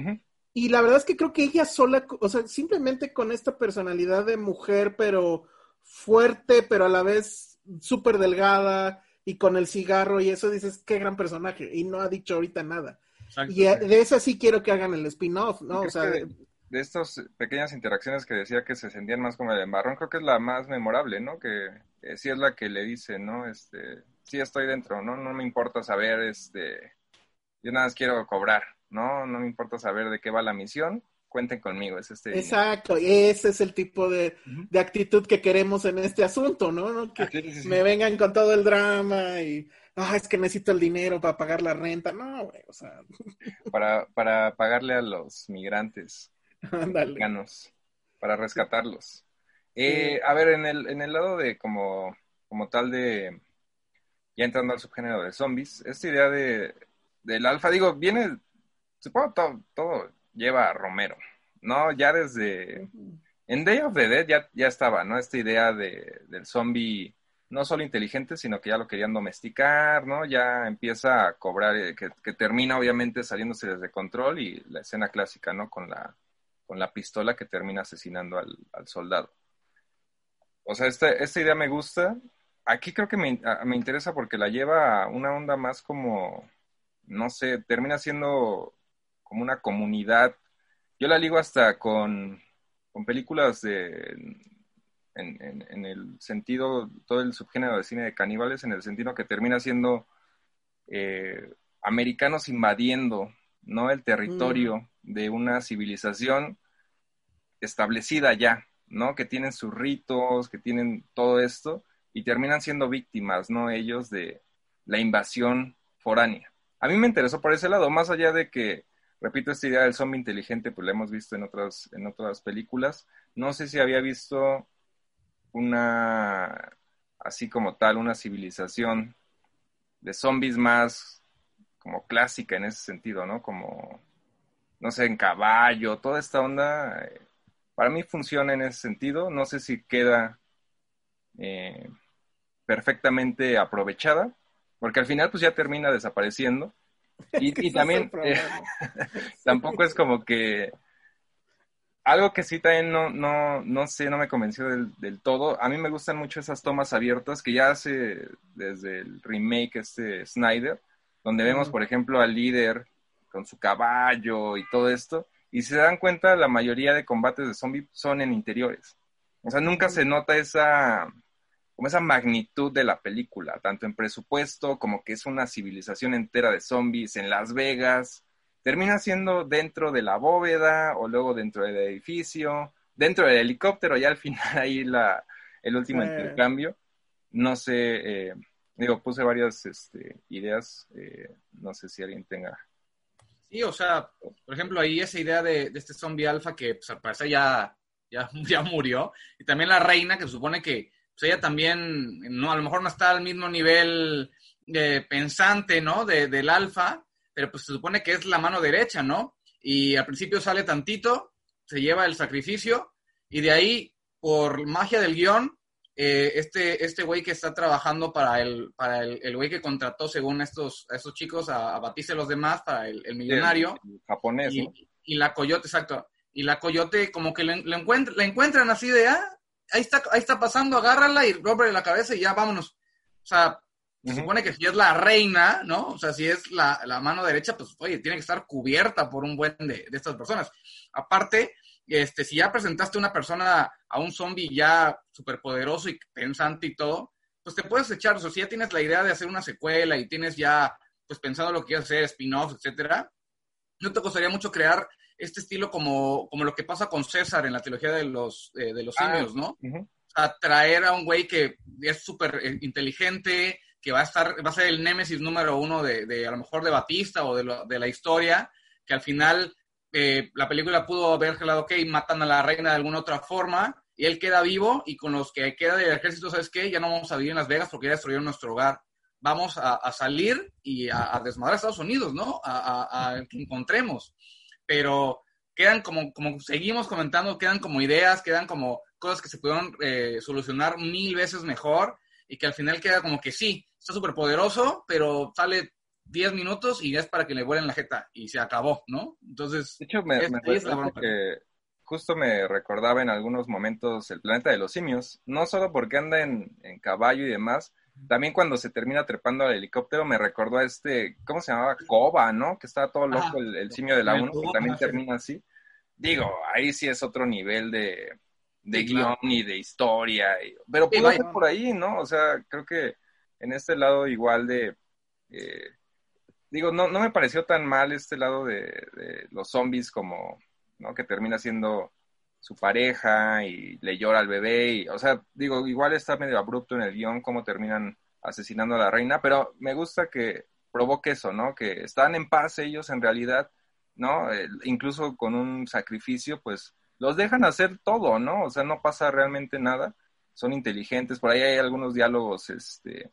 Y la verdad es que creo que ella sola, o sea, simplemente con esta personalidad de mujer, pero fuerte, pero a la vez súper delgada y con el cigarro y eso dices, qué gran personaje. Y no ha dicho ahorita nada. y de esa sí quiero que hagan el spin-off, ¿no? O sea, de estas pequeñas interacciones que decía que se sentían más como el marrón, creo que es la más memorable, ¿no? Que sí es la que le dice, ¿no? Este, sí estoy dentro, ¿no? No me importa saber, este, yo nada más quiero cobrar, ¿no? No me importa saber de qué va la misión, cuenten conmigo, es este. Exacto, ese es el tipo de, de, actitud que queremos en este asunto, ¿no? Que me vengan con todo el drama y, ah, es que necesito el dinero para pagar la renta, no, güey, o sea. Para, para pagarle a los migrantes. para rescatarlos. Eh, a ver, en el, en el lado de como, como tal de, ya entrando al subgénero de zombies, esta idea de, del alfa, digo, viene, supongo todo, todo lleva a Romero, ¿no? Ya desde, en Day of the Dead ya, ya estaba, ¿no? Esta idea de, del zombie no solo inteligente, sino que ya lo querían domesticar, ¿no? Ya empieza a cobrar, eh, que, que termina obviamente saliéndose desde control y la escena clásica, ¿no? Con la, con la pistola que termina asesinando al, soldado. O sea, esta, esta, idea me gusta. Aquí creo que me, me, interesa porque la lleva a una onda más como, no sé, termina siendo como una comunidad. Yo la ligo hasta con, con películas de, en, en, el sentido, todo el subgénero de cine de caníbales, en el sentido que termina siendo eh, americanos invadiendo ¿no? El territorio mm. de una civilización establecida ya, ¿no? Que tienen sus ritos, que tienen todo esto y terminan siendo víctimas, ¿no? Ellos de la invasión foránea. A mí me interesó por ese lado, más allá de que, repito, esta idea del zombie inteligente, pues la hemos visto en otras, en otras películas. No sé si había visto una, así como tal, una civilización de zombies más como clásica en ese sentido, ¿no? Como, no sé, en caballo, toda esta onda, eh, para mí funciona en ese sentido. No sé si queda eh, perfectamente aprovechada, porque al final pues ya termina desapareciendo. Y, también eh, tampoco es como que algo que sí también no, no, no sé, no me convenció del, del, todo. A mí me gustan mucho esas tomas abiertas que ya hace desde el remake este Snyder, donde vemos, por ejemplo, al líder con su caballo y todo esto, y se dan cuenta, la mayoría de combates de zombies son en interiores. O sea, nunca se nota esa, como esa magnitud de la película, tanto en presupuesto como que es una civilización entera de zombies en Las Vegas. Termina siendo dentro de la bóveda o luego dentro del edificio, dentro del helicóptero, ya al final ahí la, el último intercambio. No sé, eh, Digo, puse varias este, ideas, eh, no sé si alguien tenga. Sí, o sea, por ejemplo, ahí esa idea de, este zombie alfa que pues, al parecer ya, ya, ya, murió, y también la reina, que supone que pues, ella también, no, a lo mejor no está al mismo nivel de pensante, ¿no? De, del alfa, pero pues se supone que es la mano derecha, ¿no? Y al principio sale tantito, se lleva el sacrificio, y de ahí, por magia del guion, eh, este, este güey que está trabajando para el, para el, güey que contrató, según estos, estos chicos, a, batirse los demás para el, millonario. japonés, y, y, la coyote, exacto. Y la coyote como que le, le la encuentran así de, ah, ahí está, ahí está pasando, agárrala y rompe la cabeza y ya vámonos. O sea, se supone que si es la reina, ¿no? O sea, si es la, la, mano derecha, pues, oye, tiene que estar cubierta por un buen de, de estas personas. Aparte, este, si ya presentaste una persona a un zombie ya superpoderoso y pensante y todo, pues te puedes echar, o sea, si ya tienes la idea de hacer una secuela y tienes ya, pues pensando lo que quieres hacer, spin-off, etcétera, no te costaría mucho crear este estilo como, como lo que pasa con César en la trilogía de los, eh, de los ah, simios, ¿no? traer a un güey que es súper eh, inteligente, que va a estar, va a ser el némesis número uno de, de, a lo mejor de Batista o de, lo, de la historia, que al final eh, la película pudo haber gelado, ok, matan a la reina de alguna otra forma, y él queda vivo, y con los que queda del ejército, ¿sabes qué? Ya no vamos a vivir en Las Vegas porque ya destruyeron nuestro hogar. Vamos a, salir y a, desmadrar a Estados Unidos, ¿no? A, que encontremos. Pero quedan como, como seguimos comentando, quedan como ideas, quedan como cosas que se pudieron eh, solucionar mil veces mejor y que al final queda como que sí, está súper poderoso, pero sale 10 minutos y ya es para que le vuelen la jeta y se acabó, ¿no? Entonces, de hecho, me, que justo me recordaba en algunos momentos el planeta de los simios, no solo porque anda en, caballo y demás, también cuando se termina trepando al helicóptero me recordó a este, ¿cómo se llamaba? Coba, ¿no? Que estaba todo loco el, simio de la 1, que también termina así. Digo, ahí sí es otro nivel de, de guion y de historia, pero pudo ser por ahí, ¿no? O sea, creo que en este lado igual de... Eh, digo, no, no me pareció tan mal este lado de, los zombies como, ¿no? Que termina siendo su pareja y le llora al bebé y, o sea, digo, igual está medio abrupto en el guion cómo terminan asesinando a la reina, pero me gusta que provoque eso, ¿no? Que están en paz ellos en realidad, ¿no? incluso con un sacrificio, pues los dejan hacer todo, ¿no? O sea, no pasa realmente nada, son inteligentes, por ahí hay algunos diálogos, este,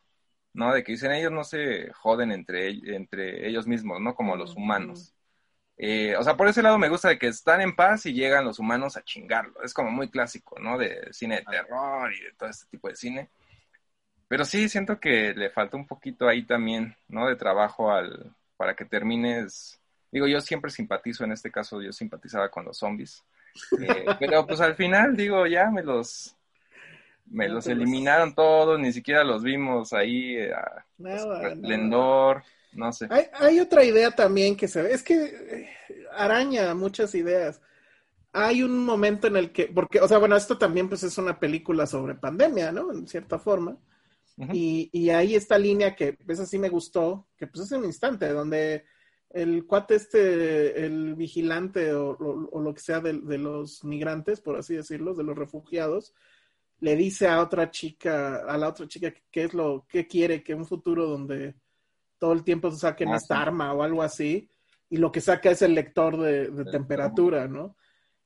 ¿no? De que dicen ellos no se joden entre, entre ellos mismos, ¿no? Como los humanos. Eh, o sea, por ese lado me gusta de que están en paz y llegan los humanos a chingarlo. Es como muy clásico, ¿no? De cine de terror y de todo este tipo de cine. Pero sí, siento que le falta un poquito ahí también, ¿no? De trabajo al, para que termines. Digo, yo siempre simpatizo, en este caso yo simpatizaba con los zombies. Eh, pero pues al final, digo, ya me los, me los eliminaron todos, ni siquiera los vimos ahí, eh, esplendor, no sé. Hay, hay, otra idea también que se ve, es que eh, araña muchas ideas. Hay un momento en el que, porque, o sea, bueno, esto también pues es una película sobre pandemia, ¿no? En cierta forma. y, y ahí esta línea que, pues así me gustó, que pues es un instante donde el cuate este, el vigilante o, lo que sea de, los migrantes, por así decirlo, de los refugiados, le dice a otra chica, a la otra chica qué es lo que quiere, que un futuro donde todo el tiempo saquen ah, esta arma o algo así, y lo que saca es el lector de, temperatura, ¿no?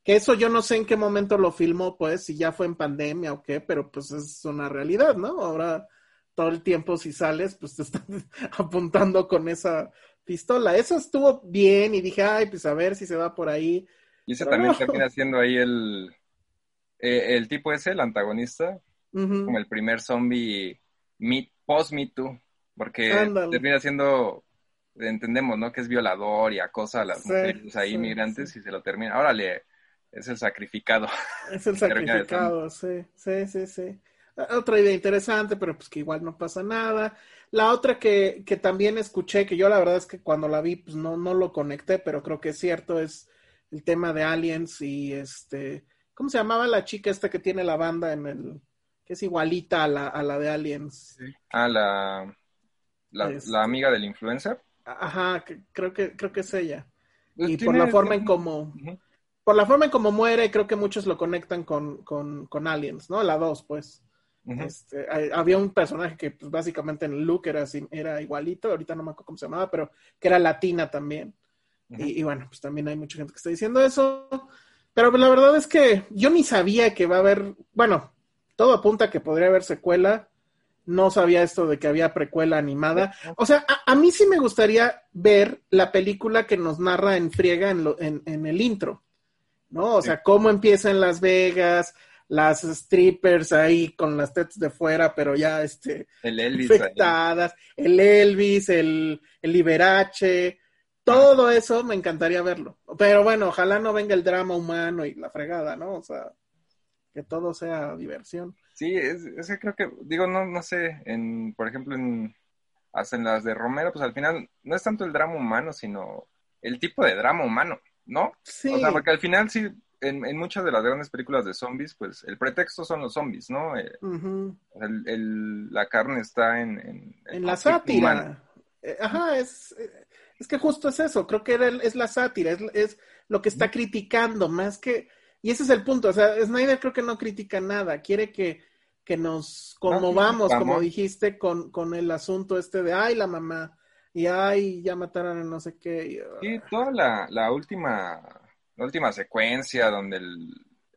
Que eso yo no sé en qué momento lo filmó, pues, si ya fue en pandemia o qué, pero pues es una realidad, ¿no? Ahora todo el tiempo si sales, pues te están apuntando con esa pistola. Eso estuvo bien y dije, ay, pues a ver si se va por ahí. Y ese también termina siendo ahí el, eh, el tipo ese, el antagonista, como el primer zombie post-Me Too, porque termina siendo, entendemos, ¿no? Que es violador y acosa a las mujeres ahí inmigrantes y se lo termina. Órale, es el sacrificado. Es el sacrificado, sí, sí, sí, sí. Otra idea interesante, pero pues que igual no pasa nada. La otra que, que también escuché, que yo la verdad es que cuando la vi, pues no, no lo conecté, pero creo que es cierto, es el tema de Aliens y este ¿Cómo se llamaba la chica esta que tiene la banda en el... que es igualita a la, a la de Aliens? Ah, la, la, este. amiga del influencer. Ajá, creo que, creo que es ella. Pues y por la forma en cómo... Por la forma en cómo muere, creo que muchos lo conectan con, con, con Aliens, ¿no? La dos, pues. Este, había un personaje que pues, básicamente en look era, era igualito, ahorita no me acuerdo cómo se llamaba, pero que era latina también. y, y, bueno, pues también hay mucha gente que está diciendo eso. Pero la verdad es que yo ni sabía que va a haber, bueno, todo apunta a que podría haber secuela. No sabía esto de que había precuela animada. O sea, a, mí sí me gustaría ver la película que nos narra en friega en, en, el intro, ¿no? O sea, cómo empieza en Las Vegas, las strippers ahí con las tetas de fuera, pero ya este, el Elvis infectadas, el Elvis, el, el Liberace, todo eso me encantaría verlo. Pero bueno, ojalá no venga el drama humano y la fregada, ¿no? O sea, que todo sea diversión. Sí, es, que creo que, digo, no, no sé, en, por ejemplo, en, hasta en las de Romero, pues al final no es tanto el drama humano, sino el tipo de drama humano, ¿no? Sí. O sea, porque al final sí, en, en muchas de las grandes películas de zombies, pues el pretexto son los zombies, ¿no? Eh, el, la carne está en... En, la sátira. Eh, ajá, es... Es que justo es eso, creo que es la sátira, es, lo que está criticando, más que, y ese es el punto, o sea, Snyder creo que no critica nada, quiere que, que nos conmovamos, como dijiste, con, con el asunto este de, ay, la mamá, y ay, ya mataron a no sé qué. y, Sí, toda la, la última, la última secuencia donde el,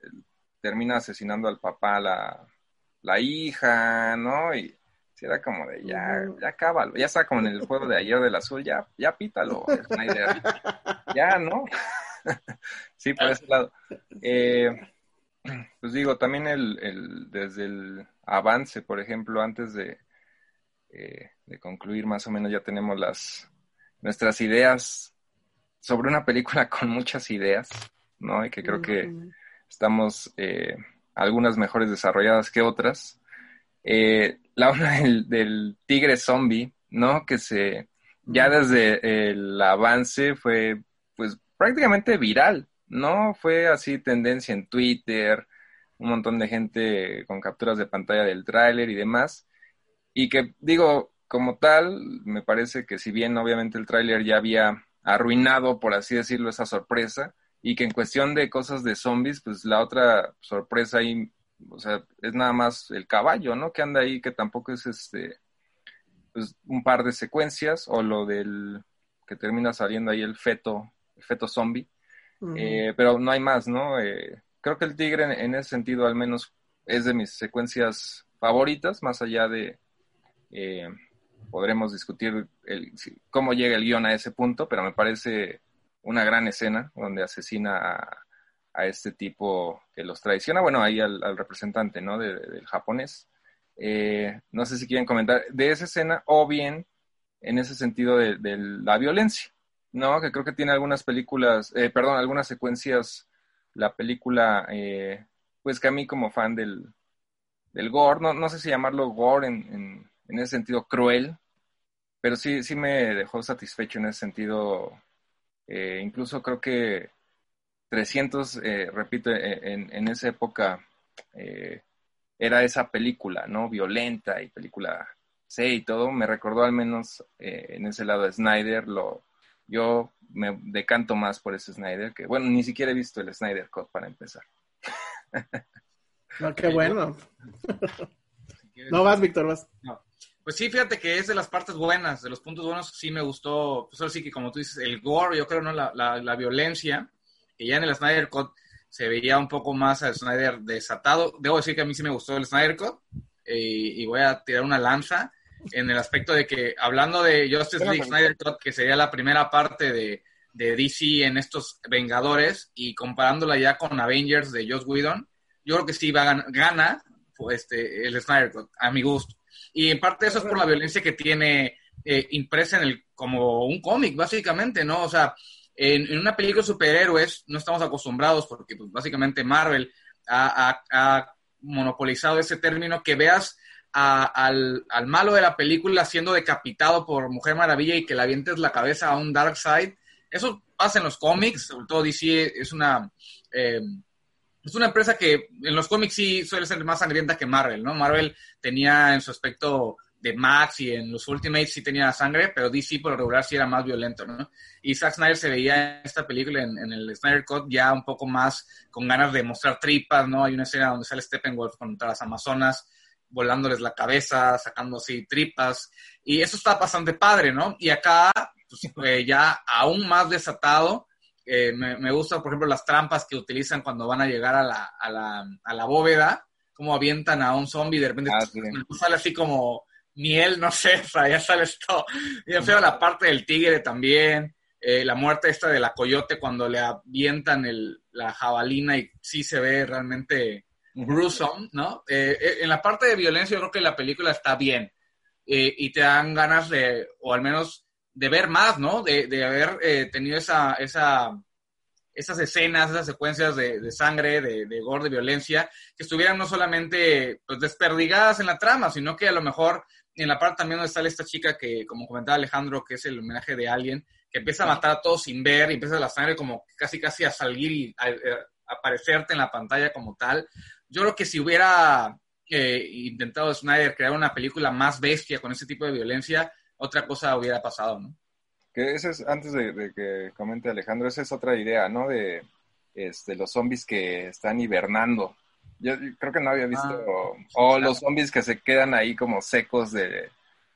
el- termina asesinando al papá, la, la hija, ¿no? Y sí era como de ya, ya cábalo, ya está como en el juego de ayer del azul, ya, ya pítalo, Snyder. Ya, ¿no? sí, por ese lado. Eh, pues digo, también el, el, desde el avance, por ejemplo, antes de, eh, de concluir más o menos ya tenemos las nuestras ideas sobre una película con muchas ideas, ¿no? Y que creo que estamos eh, algunas mejores desarrolladas que otras. Eh, la una del, del tigre zombie, ¿no? Que se ya desde el avance fue prácticamente viral, ¿no? Fue así tendencia en Twitter, un montón de gente con capturas de pantalla del tráiler y demás. Y que digo, como tal, me parece que si bien obviamente el tráiler ya había arruinado, por así decirlo, esa sorpresa, y que en cuestión de cosas de zombies, pues la otra sorpresa ahí, o sea, es nada más el caballo, ¿no? Que anda ahí, que tampoco es este, pues un par de secuencias, o lo del que termina saliendo ahí el feto, el feto zombie. Eh, pero no hay más, ¿no? Eh, creo que el tigre en, en ese sentido al menos es de mis secuencias favoritas, más allá de, eh, podremos discutir el, cómo llega el guion a ese punto, pero me parece una gran escena donde asesina a, a este tipo que los traiciona, bueno, ahí al, al representante, ¿no? De- del japonés. Eh, no sé si quieren comentar de esa escena o bien en ese sentido de, de la violencia, ¿no? Que creo que tiene algunas películas, eh, perdón, algunas secuencias, la película, eh, pues que a mí como fan del, del gore, no, no sé si llamarlo gore en, en, en ese sentido cruel, pero sí, sí me dejó satisfecho en ese sentido. Eh, incluso creo que 300, eh, repito, en, en, esa época eh, era esa película, ¿no? Violenta y película C y todo. Me recordó al menos eh, en ese lado de Snyder. Lo, yo me decanto más por ese Snyder, que bueno, ni siquiera he visto el Snyder Cut para empezar. No, qué bueno. no vas, Víctor, vas. No. Pues sí, fíjate que es de las partes buenas, de los puntos buenos, sí me gustó, pues ahora sí que como tú dices, el gore, yo creo, ¿no? La, la, la violencia, que ya en el Snyder Cut se veía un poco más al Snyder desatado. Debo decir que a mí sí me gustó el Snyder Cut eh, y voy a tirar una lanza en el aspecto de que, hablando de Justice League Snyder Cut, que sería la primera parte de, de DC en estos Vengadores y comparándola ya con Avengers de Joss Whedon, yo creo que sí va a gana pues, este, el Snyder Cut, a mi gusto. Y en parte eso es por la violencia que tiene eh, impresa en el, como un cómic, básicamente, ¿no? O sea, en, en, una película de superhéroes no estamos acostumbrados porque pues, básicamente Marvel ha, ha, ha, monopolizado ese término que veas al, al, malo de la película siendo decapitado por Mujer Maravilla y que le avientes la cabeza a un Dark Side. Eso pasa en los cómics, sobre todo DC es una... Eh, es una empresa que en los cómics sí suele ser más sangrienta que Marvel, ¿no? Marvel tenía en su aspecto de Max y en los Ultimates sí tenía sangre, pero DC por lo regular sí era más violento, ¿no? Y Zack Snyder se veía en esta película, en, en, el Snyder Cut, ya un poco más con ganas de mostrar tripas, ¿no? Hay una escena donde sale Steppenwolf contra las Amazonas, volándoles la cabeza, sacando así tripas, y eso está bastante padre, ¿no? Y acá, pues, eh, ya aún más desatado, eh, me, me, gusta, por ejemplo, las trampas que utilizan cuando van a llegar a la, a la, a la bóveda, como avientan a un zombie y de repente ah, sale así como miel, no sé, o sea, ya sale esto. Bien feo la parte del tigre también, eh, la muerte esta de la coyote cuando le avientan el, la jabalina y sí se ve realmente gruesome, ¿no? Eh, en la parte de violencia yo creo que la película está bien eh, y te dan ganas de, o al menos de ver más, ¿no? De, de haber eh, tenido esa, esa, esas escenas, esas secuencias de, de sangre, de, de, gore, de violencia, que estuvieran no solamente pues, desperdigadas en la trama, sino que a lo mejor en la parte también donde sale esta chica que, como comentaba Alejandro, que es el homenaje de alguien, que empieza a matar a todos sin ver y empieza la sangre como casi casi a salir y a, a aparecerte en la pantalla como tal. Yo creo que si hubiera eh, intentado Snyder crear una película más bestia con ese tipo de violencia, otra cosa hubiera pasado, ¿no? Que ese es, antes de, de, que comente Alejandro, esa es otra idea, ¿no? De este, los zombies que están hibernando. Yo, yo creo que no había visto. Ah, o sí, los claro. zombies que se quedan ahí como secos de,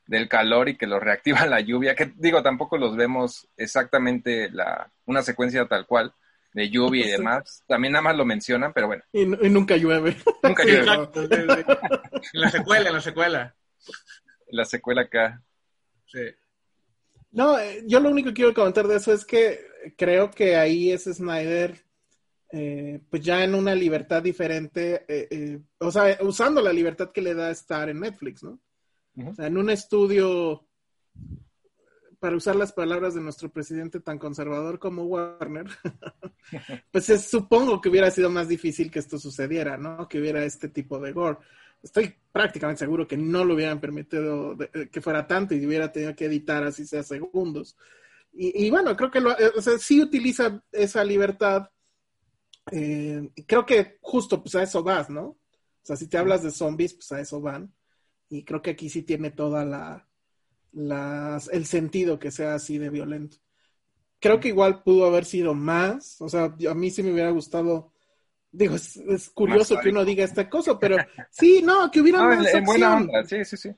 del calor y que los reactiva la lluvia, que digo, tampoco los vemos exactamente la, una secuencia tal cual de lluvia y demás. También nada más lo mencionan, pero bueno. Y, nunca llueve. Nunca llueve. en la secuela, en la secuela. La secuela acá. Sí. No, eh, yo lo único que quiero comentar de eso es que creo que ahí es Snyder, eh, pues ya en una libertad diferente, eh, o sea, usando la libertad que le da estar en Netflix, ¿no? O sea, en un estudio, para usar las palabras de nuestro presidente tan conservador como Warner, pues supongo que hubiera sido más difícil que esto sucediera, ¿no? Que hubiera este tipo de gore. Estoy prácticamente seguro que no lo hubieran permitido eh, que fuera tanto y hubiera tenido que editar así sea segundos. Y, bueno, creo que lo, eh, o sea, sí utiliza esa libertad. Eh, creo que justo pues a eso vas, ¿no? O sea, si te hablas de zombies, pues a eso van. Y creo que aquí sí tiene toda la, el sentido que sea así de violento. Creo que igual pudo haber sido más, o sea, a mí sí me hubiera gustado, digo, es, curioso que uno diga esta cosa, pero sí, no, que hubiera más acción. Sí, sí, sí.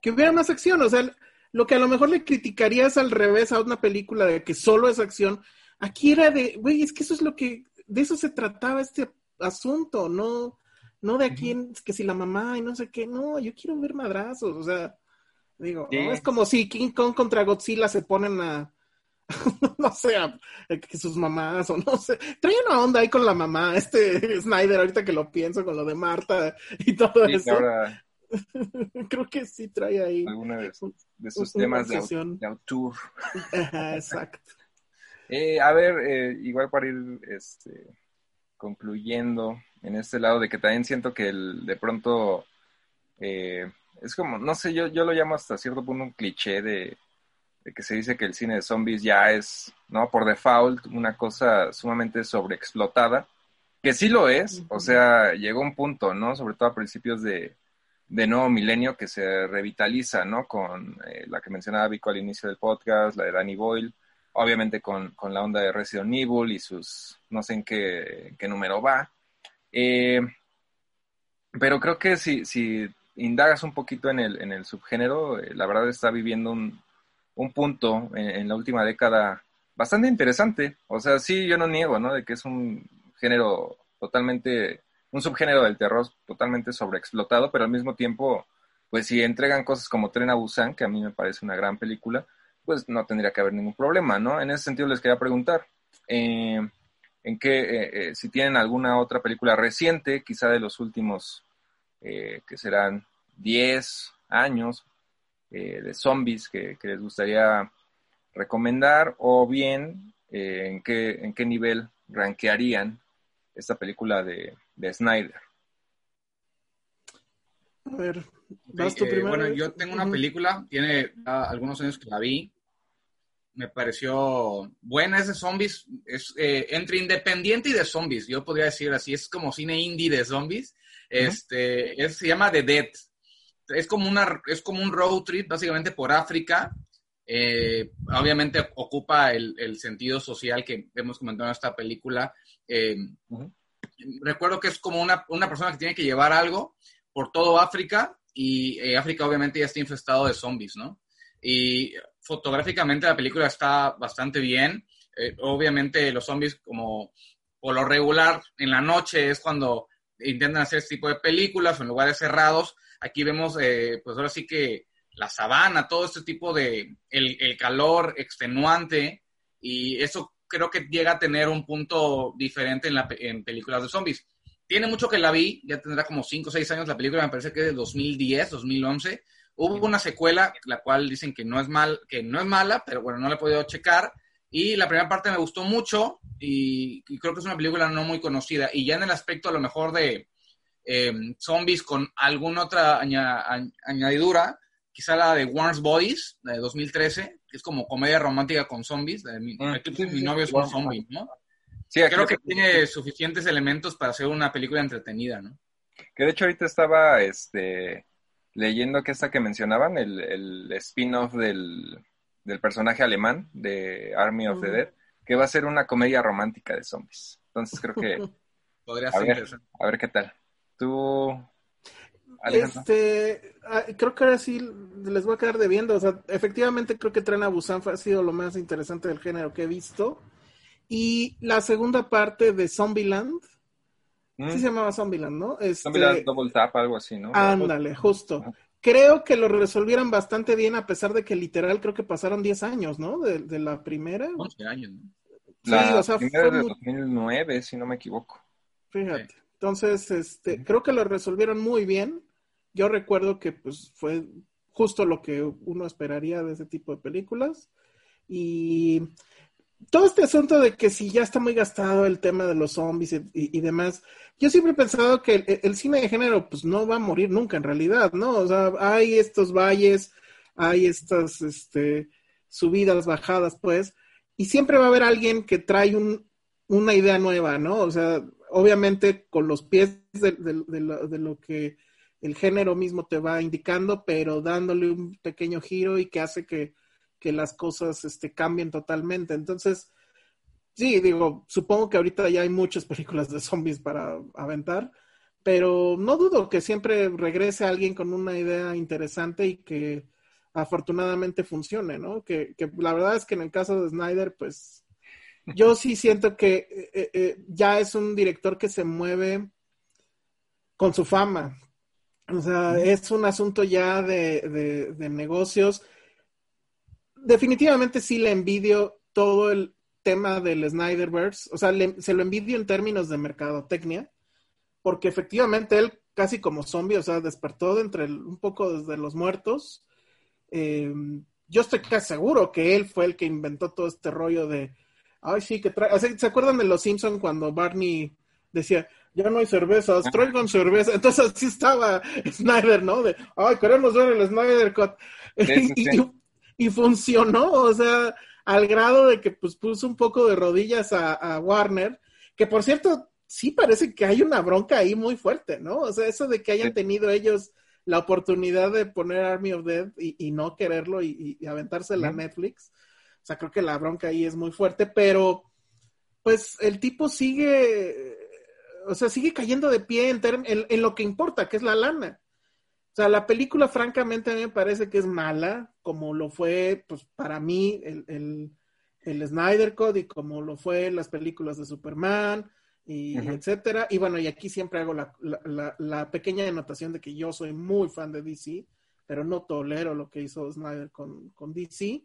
Que hubiera más acción, o sea, lo que a lo mejor le criticarías al revés a una película de que solo es acción, aquí era de, güey, es que eso es lo que, de eso se trataba este asunto, no, no de aquí, que si la mamá y no sé qué, no, yo quiero ver madrazos, o sea, digo, es como si King Kong contra Godzilla se ponen a, no sé, que sus mamás o no sé, trae una onda ahí con la mamá, este Snyder, ahorita que lo pienso con lo de Marta y todo eso. Creo que sí trae ahí. Alguna de, sus temas de, autor. exacto. Eh, a ver, eh, igual para ir este, concluyendo, en este lado de que también siento que el, de pronto eh, es como, no sé, yo, yo lo llamo hasta cierto punto un cliché de, que se dice que el cine de zombies ya es, ¿no? Por default, una cosa sumamente sobreexplotada, que sí lo es, o sea, llegó un punto, ¿no? Sobre todo a principios de, de nuevo milenio que se revitaliza, ¿no? Con eh, la que mencionaba Vico al inicio del podcast, la de Danny Boyle, obviamente con, con la onda de Resident Evil y sus, no sé en qué, qué número va, eh, pero creo que si, si indagas un poquito en el, en el subgénero, eh, la verdad está viviendo un, un punto en, la última década bastante interesante. O sea, sí, yo no niego, ¿no? De que es un género totalmente, un subgénero del terror totalmente sobreexplotado, pero al mismo tiempo, pues si entregan cosas como Tren a Busan, que a mí me parece una gran película, pues no tendría que haber ningún problema, ¿no? En ese sentido les quería preguntar, eh, en eh, eh, si tienen alguna otra película reciente, quizá de los últimos, eh, que serán 10 años, de zombies que, les gustaría recomendar, o bien en, qué, en qué nivel rankearían esta película de, de Snyder. A ver, vas tú primero. bueno, yo tengo una película, tiene algunos años que la vi, me pareció buena ese zombies, es eh, entre independiente y de zombies, yo podría decir así, es como cine indie de zombies, este, se llama The Dead, es como, una, es como un road trip básicamente por África, eh, obviamente ocupa el, sentido social que hemos comentado en esta película, eh, recuerdo que es como una, una persona que tiene que llevar algo por todo África y África obviamente ya está infestado de zombies, ¿no? Y fotográficamente la película está bastante bien. Eh, obviamente los zombies como por lo regular en la noche es cuando intentan hacer este tipo de películas o en lugares cerrados. Aquí vemos eh, pues ahora sí que la sabana, todo este tipo de el, calor extenuante y eso creo que llega a tener un punto diferente en, la, en películas de zombies. Tiene mucho que la vi, ya tendrá como 5 o 6 años la película, me parece que es de 2010, 2011 Hubo una secuela, la cual dicen que no es mal, que no es mala, pero bueno, no la he podido checar. Y la primera parte me gustó mucho y, creo que es una película no muy conocida. Y ya en el aspecto a lo mejor de em, zombies con alguna otra añadidura, quizá la de Warren's Bodies, de 2013, que es como comedia romántica con zombies. De mi, ah, mi novio es un zombie, ¿no? Sí, creo que tiene suficientes elementos para hacer una película entretenida, ¿no? Que de hecho ahorita estaba este leyendo que esta que mencionaban, el, el spin-off del, del, personaje alemán de Army of the Dead, que va a ser una comedia romántica de zombies. Entonces creo que... Podría a ser ver, a ver qué tal. Tú... este, ah, creo que ahora sí les voy a quedar debiendo. O sea, efectivamente creo que Tren a Busan ha sido lo más interesante del género que he visto. Y la segunda parte de Zombieland, sí se llamaba Zombieland, ¿no? Este, Zombieland Double Tap, algo así, ¿no? Ándale, justo. Creo que lo resolvieron bastante bien a pesar de que literal creo que pasaron 10 años, ¿no? De, la primera. 11 años, ¿no? La sí, o sea, primera de 2009, si no me equivoco. Fíjate. Entonces, este, creo que lo resolvieron muy bien. Yo recuerdo que pues fue justo lo que uno esperaría de ese tipo de películas. Y todo este asunto de que si ya está muy gastado el tema de los zombies y, demás, yo siempre he pensado que el, cine de género pues no va a morir nunca en realidad, ¿no? O sea, hay estos valles, hay estas este, subidas, bajadas, pues, y siempre va a haber alguien que trae un, una idea nueva, ¿no? O sea, obviamente con los pies de, lo, que el género mismo te va indicando, pero dándole un pequeño giro y que hace que, las cosas este, cambien totalmente. Entonces, sí, digo, supongo que ahorita ya hay muchas películas de zombies para aventar, pero no dudo que siempre regrese alguien con una idea interesante y que afortunadamente funcione, ¿no? Que, que la verdad es que en el caso de Snyder, pues yo sí siento que eh, eh, eh, ya es un director que se mueve con su fama. O sea, es un asunto ya de, negocios. Definitivamente sí le envidio todo el tema del Snyderverse. O sea, se lo envidio en términos de mercadotecnia, porque efectivamente él, casi como zombie, o sea, despertó de entre un poco desde los muertos. yo estoy casi seguro que él fue el que inventó todo este rollo de Ay, sí, que trae. ¿Se acuerdan de Los Simpson cuando Barney decía, ya no hay cervezas, traigan cerveza? Entonces así estaba Snyder, ¿no? De, ay, queremos ver el Snyder Cut. y, funcionó, o sea, al grado de que pues puso un poco de rodillas a, Warner, que por cierto, sí parece que hay una bronca ahí muy fuerte, ¿no? O sea, eso de que hayan tenido ellos la oportunidad de poner Army of Dead y, no quererlo y, aventarse la Netflix, o sea, creo que la bronca ahí es muy fuerte, pero pues el tipo sigue, o sea, sigue cayendo de pie en, en, lo que importa, que es la lana. Sea, la película francamente a mí me parece que es mala, como lo fue, pues para mí, el, el, el Snyder Code y como lo fue las películas de Superman y etcétera. Y bueno, y aquí siempre hago la, la, la, pequeña anotación de que yo soy muy fan de DC, pero no tolero lo que hizo Snyder con, con DC.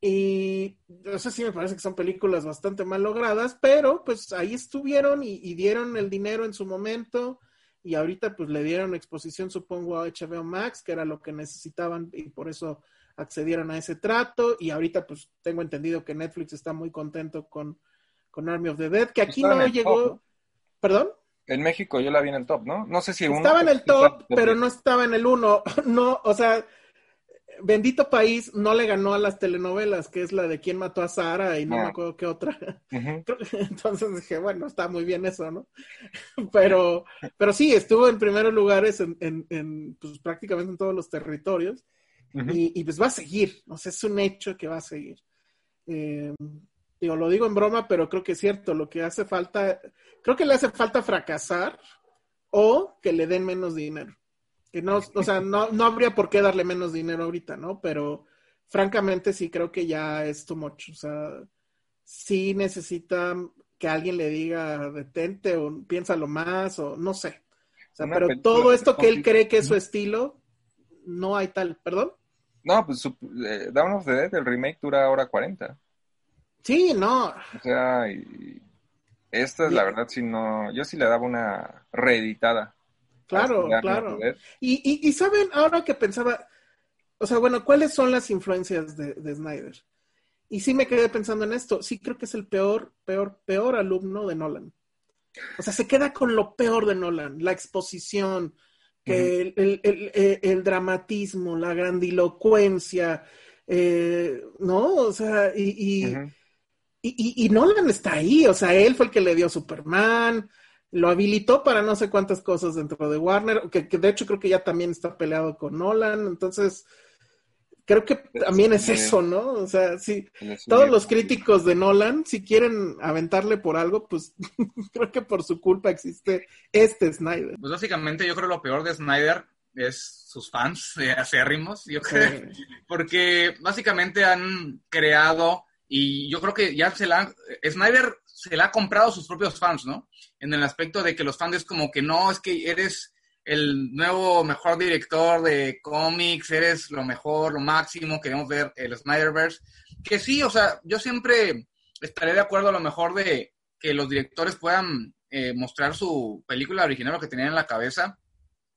Y no sé si me parece que son películas bastante mal logradas, pero pues ahí estuvieron y, dieron el dinero en su momento y ahorita pues le dieron exposición supongo a HBO Max, que era lo que necesitaban y por eso accedieron a ese trato y ahorita pues tengo entendido que Netflix está muy contento con, con Army of the Dead, que aquí no llegó... ¿Perdón? En México yo la vi en el top, ¿no? No sé si uno... Estaba en el top, pero no estaba en el uno. No, o sea, Bendito País no le ganó a las telenovelas, que es la de quién mató a Sara y no, me acuerdo qué otra. Entonces dije, bueno, está muy bien eso, ¿no? Pero, pero sí, estuvo en primeros lugares en, en, pues, prácticamente en todos los territorios y, pues va a seguir, o sea, es un hecho que va a seguir. Eh, digo, lo digo en broma, pero creo que es cierto, lo que hace falta, creo que le hace falta fracasar o que le den menos dinero que no, o sea, no, no habría por qué darle menos dinero ahorita, ¿no? Pero francamente sí creo que ya es too much, o sea, sí necesita que alguien le diga detente o piénsalo más o no sé. O sea, pero todo esto que él cree que es su estilo, no hay tal, ¿perdón? No, pues eh, Down of the Dead, el remake dura hora 40. Sí, no. O sea, y esta es la verdad, si no, yo sí le daba una reeditada. Claro, claro. Y, y, saben, ahora que pensaba, o sea, bueno, ¿cuáles son las influencias de, Snyder? Y sí me quedé pensando en esto. Sí creo que es el peor, peor, peor alumno de Nolan. O sea, se queda con lo peor de Nolan, la exposición, que el, dramatismo, la grandilocuencia, eh, ¿no? O sea, y, y, y, Nolan está ahí, o sea, él fue el que le dio Superman, lo habilitó para no sé cuántas cosas dentro de Warner, que, de hecho creo que ya también está peleado con Nolan, entonces creo que también es eso, ¿no? O sea, sí, todos los críticos de Nolan, si quieren aventarle por algo, pues creo que por su culpa existe este Snyder. Pues básicamente yo creo lo peor de Snyder es sus fans eh, acérrimos, yo creo, porque básicamente han creado y yo creo que ya se la Snyder se la ha comprado a sus propios fans, ¿no? En el aspecto de que los fans es como que no, es que eres el nuevo mejor director de cómics, eres lo mejor, lo máximo, queremos ver el Snyderverse. Que sí, o sea, yo siempre estaré de acuerdo a lo mejor de que los directores puedan eh, mostrar su película original, lo que tenían en la cabeza.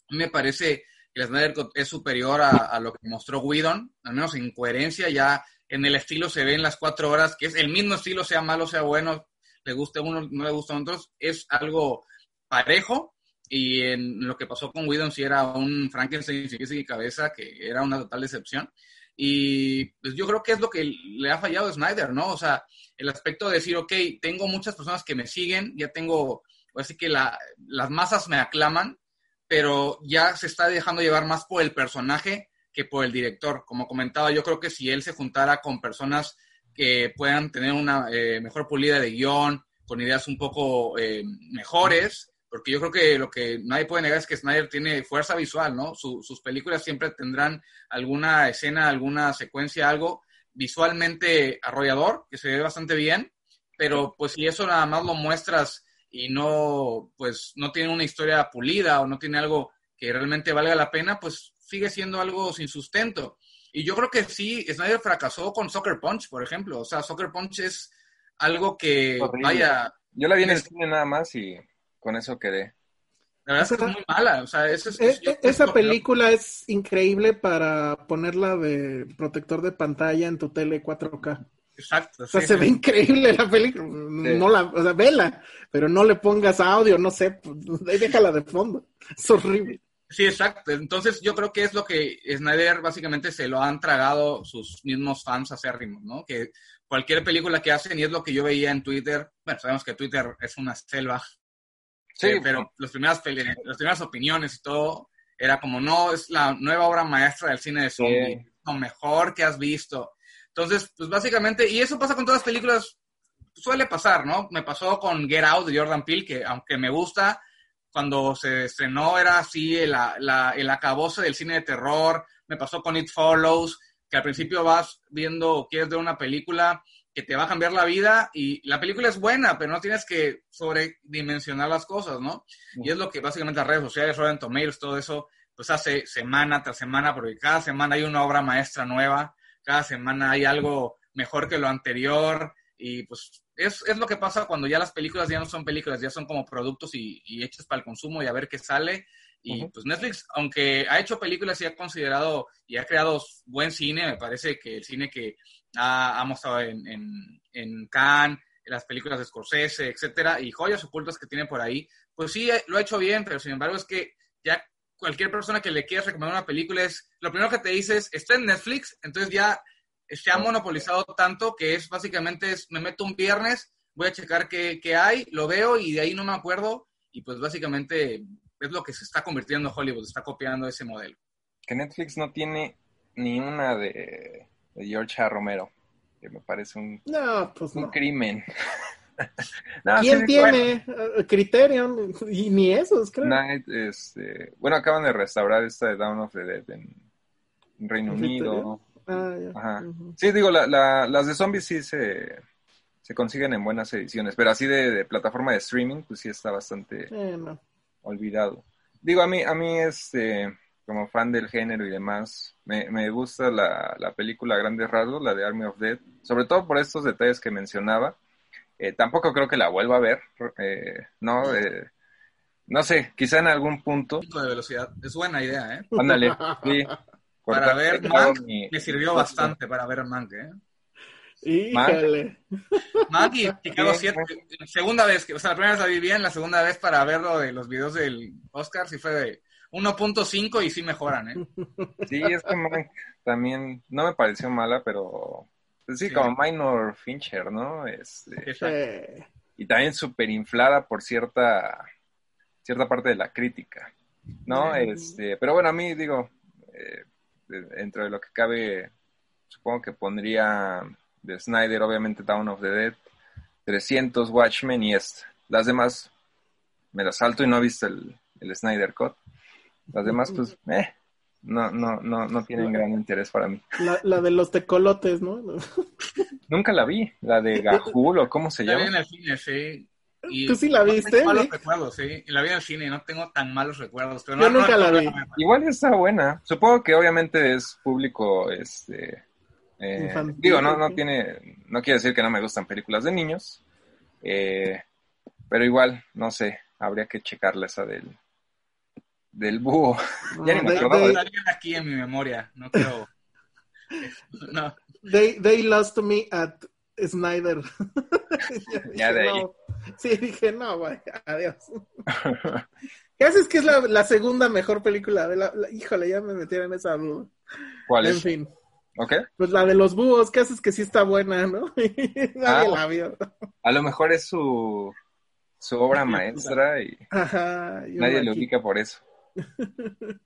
Me parece que el Snyder es superior a, lo que mostró Whedon, al menos en coherencia, ya en el estilo se ve en las cuatro horas, que es el mismo estilo, sea malo, sea bueno, le guste a uno, no le gusta a otros, es algo parejo, y en lo que pasó con Whedon sí era un Frankenstein sin cabeza, que era una total decepción. Y pues yo creo que es lo que le ha fallado a Snyder, ¿no? O sea, el aspecto de decir, ok, tengo muchas personas que me siguen, ya tengo, así que la, las masas me aclaman, pero ya se está dejando llevar más por el personaje que por el director. Como comentaba, yo creo que si él se juntara con personas que puedan tener una eh, mejor pulida de guion, con ideas un poco eh, mejores, porque yo creo que lo que nadie puede negar es que Snyder tiene fuerza visual, ¿no? sus películas siempre tendrán alguna escena, alguna secuencia, algo visualmente arrollador, que se ve bastante bien, pero pues si eso nada más lo muestras y no, pues no tiene una historia pulida o no tiene algo que realmente valga la pena, pues sigue siendo algo sin sustento. Y yo creo que sí, Snyder fracasó con Soccer Punch, por ejemplo. O sea, Soccer Punch es algo que, vaya... Yo la vi en el cine nada más y con eso quedé. La verdad es que es muy mala. O sea, es, e, e, esa película es increíble para ponerla de protector de pantalla en tu tele 4K. Exacto. O sea, se ve increíble la película. No la, o sea, vela, pero no le pongas audio, no sé, pues, déjala de fondo. Es horrible. Sí, exacto. Entonces yo creo que es lo que Snyder básicamente se lo han tragado sus mismos fans acérrimos, ¿no? Que cualquier película que hacen, y es lo que yo veía en Twitter, bueno, sabemos que Twitter es una selva Sí, eh, pero las primeras, las primeras opiniones y todo era como, no, es la nueva obra maestra del cine de zombie, lo mejor que has visto. Entonces, pues básicamente, y eso pasa con todas las películas, suele pasar, ¿no? Me pasó con Get Out de Jordan Peele, que aunque me gusta, cuando se estrenó era así el, la, el acabose del cine de terror, me pasó con It Follows, que al principio vas viendo, quieres ver una película que te va a cambiar la vida y la película es buena, pero no tienes que sobredimensionar las cosas, ¿no? Y es lo que básicamente las redes sociales, Rotten Tomatoes, todo eso, pues hace semana tras semana, porque cada semana hay una obra maestra nueva, cada semana hay algo mejor que lo anterior y pues es, es lo que pasa cuando ya las películas ya no son películas, ya son como productos y, y hechos para el consumo y a ver qué sale. Y pues Netflix, aunque ha hecho películas y ha considerado y ha creado buen cine, me parece que el cine que ha, mostrado en, en, en Cannes, en las películas de Scorsese, etcétera, y joyas ocultas que tiene por ahí, pues sí, eh, lo ha hecho bien, pero sin embargo es que ya cualquier persona que le quiera recomendar una película es, lo primero que te dice es, está en Netflix, entonces ya se ha monopolizado tanto que es básicamente, es, me meto un viernes, voy a checar qué, qué, hay, lo veo y de ahí no me acuerdo, y pues básicamente es lo que se está convirtiendo Hollywood, está copiando ese modelo. Que Netflix no tiene ni una de de George A. Romero, que me parece un, pues un crimen. ¿Quién tiene eh, Criterion? Y ni esos, creo. este, bueno, acaban de restaurar esta de Down of the Dead en, Reino Unido. Ah, Sí, digo, las de zombies sí se, se consiguen en buenas ediciones, pero así de, plataforma de streaming, pues sí está bastante olvidado. Digo, a mí, a mí este como fan del género y demás, me, me gusta la, la, película Grandes Rasgos, la de Army of Dead, sobre todo por estos detalles que mencionaba. Eh, tampoco creo que la vuelva a ver, eh, ¿no? Eh, no sé, quizá en algún punto. de velocidad, es buena idea, ¿eh? Ándale, sí. Para ver Mank, me sirvió bastante para ver Mank, ¿eh? Híjole. Mank y Chicago 7, segunda vez, que, o sea, la primera vez la vi bien, la segunda vez para verlo de los videos del Oscar, sí fue de 1.5 y sí mejoran, ¿eh? Sí, es que también no me pareció mala, pero pues sí, como Minor Fincher, ¿no? Este, y también súper inflada por cierta cierta parte de la crítica, ¿no? Este, pero bueno, a mí digo, eh, dentro de lo que cabe, supongo que pondría de Snyder, obviamente Down of the Dead, 300 Watchmen y esta. Las demás me las salto y no he visto el, el Snyder Cut. Las demás, pues, eh, no, no, no, no tienen gran interés para mí. La, la de los tecolotes, ¿no? Nunca la vi, la de Gajul o cómo se La vi llama. en el cine, sí. Y ¿Tú sí la no viste, tengo malos recuerdos, sí. La vi en el cine, no tengo tan malos recuerdos. Pero Yo no- nunca no- la no- vi. Igual está buena. Supongo que obviamente es público, este, eh, Infantil. digo, no, no tiene, no quiere decir que no me gustan películas de niños, eh, pero igual, no sé, habría que checarla esa del, del búho. Ya ni me they, acordaba they- de- Está bien aquí en mi memoria, no creo. no, they- they lost me at Snyder. Ya de ahí. Sí, dije, no, güey, adiós. ¿Qué haces que es la, la segunda mejor película? De la, la- híjole, ya me metieron en esa duda. ¿Cuál En es? fin, ¿Ok? pues la de los búhos, ¿qué haces que sí está buena, no? Nadie Ah. la vio. A lo mejor es su, su obra maestra y Ajá, nadie lo ubica por eso.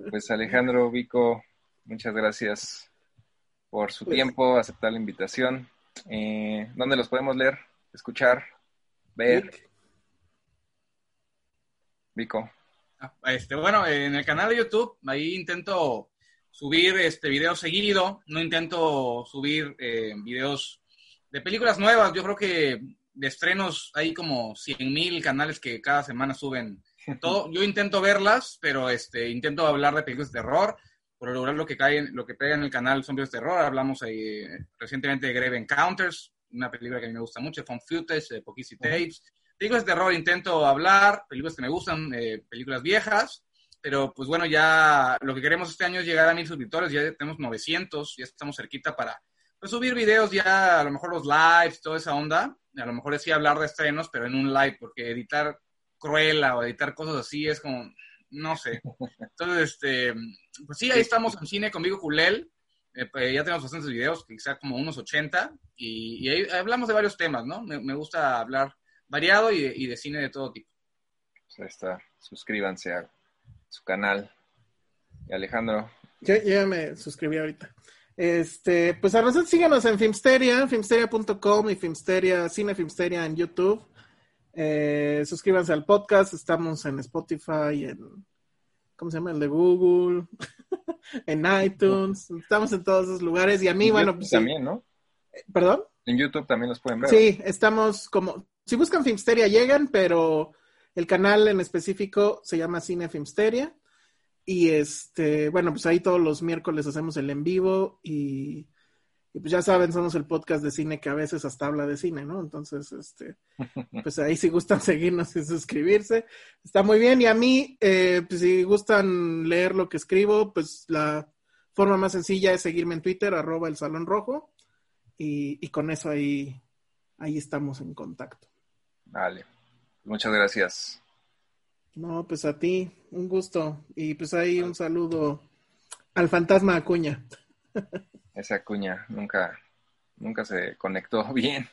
Pues Alejandro Vico, muchas gracias por su Pues- tiempo, aceptar la invitación. Eh, ¿Dónde los podemos leer, escuchar, ver? Vico. Ah, Este, bueno, en el canal de YouTube, ahí intento subir este videos seguido, no intento subir eh, videos de películas nuevas. Yo creo que de estrenos hay como 100 mil canales que cada semana suben todo. Yo intento verlas, pero este, intento hablar de películas de terror. Por lograr lo que cae, lo que pega en el canal son películas de terror. Hablamos ahí, eh, recientemente de Grave Encounters, una película que a mí me gusta mucho, Found Footage, de Pokisi Tapes. Películas de terror intento hablar, películas que me gustan, eh, películas viejas, pero pues bueno, ya lo que queremos este año es llegar a mil suscriptores, ya tenemos 900, ya estamos cerquita para pues, subir videos, ya a lo mejor los lives, toda esa onda, a lo mejor sí hablar de estrenos, pero en un live, porque editar Cruella o editar cosas así es como, no sé. Entonces, este, pues sí, ahí estamos en cine conmigo, Culel. Eh, pues, ya tenemos bastantes videos, quizá como unos 80, y, y ahí hablamos de varios temas, ¿no? Me, me gusta hablar variado y de, y de cine de todo tipo. Pues ahí está. Suscríbanse a su canal. Y Alejandro, Yo, yo ya me suscribí ahorita. Este, pues a nosotros síganos en Filmsteria, filmsteria.com y Filmsteria, Cine Filmsteria en YouTube. Eh, suscríbanse al podcast, estamos en Spotify, en ¿cómo se llama? El de Google, en iTunes, estamos en todos esos lugares. Y a mí, en bueno, YouTube pues, también, ¿no? ¿Perdón? En YouTube también los pueden ver. Sí, estamos como, si buscan Filmsteria llegan, pero el canal en específico se llama Cine Filmsteria. Y este, bueno, pues ahí todos los miércoles hacemos el en vivo y, y pues ya saben, somos el podcast de cine que a veces hasta habla de cine, ¿no? Entonces, este, pues ahí si gustan seguirnos y suscribirse, está muy bien. Y a mí, eh, pues si gustan leer lo que escribo, pues la forma más sencilla es seguirme en Twitter, arroba el Salón Rojo, y, y con eso ahí, ahí estamos en contacto. Vale. Muchas gracias. No, pues a ti, un gusto. Y pues ahí un saludo al fantasma Acuña. Esa cuña nunca, nunca se conectó bien.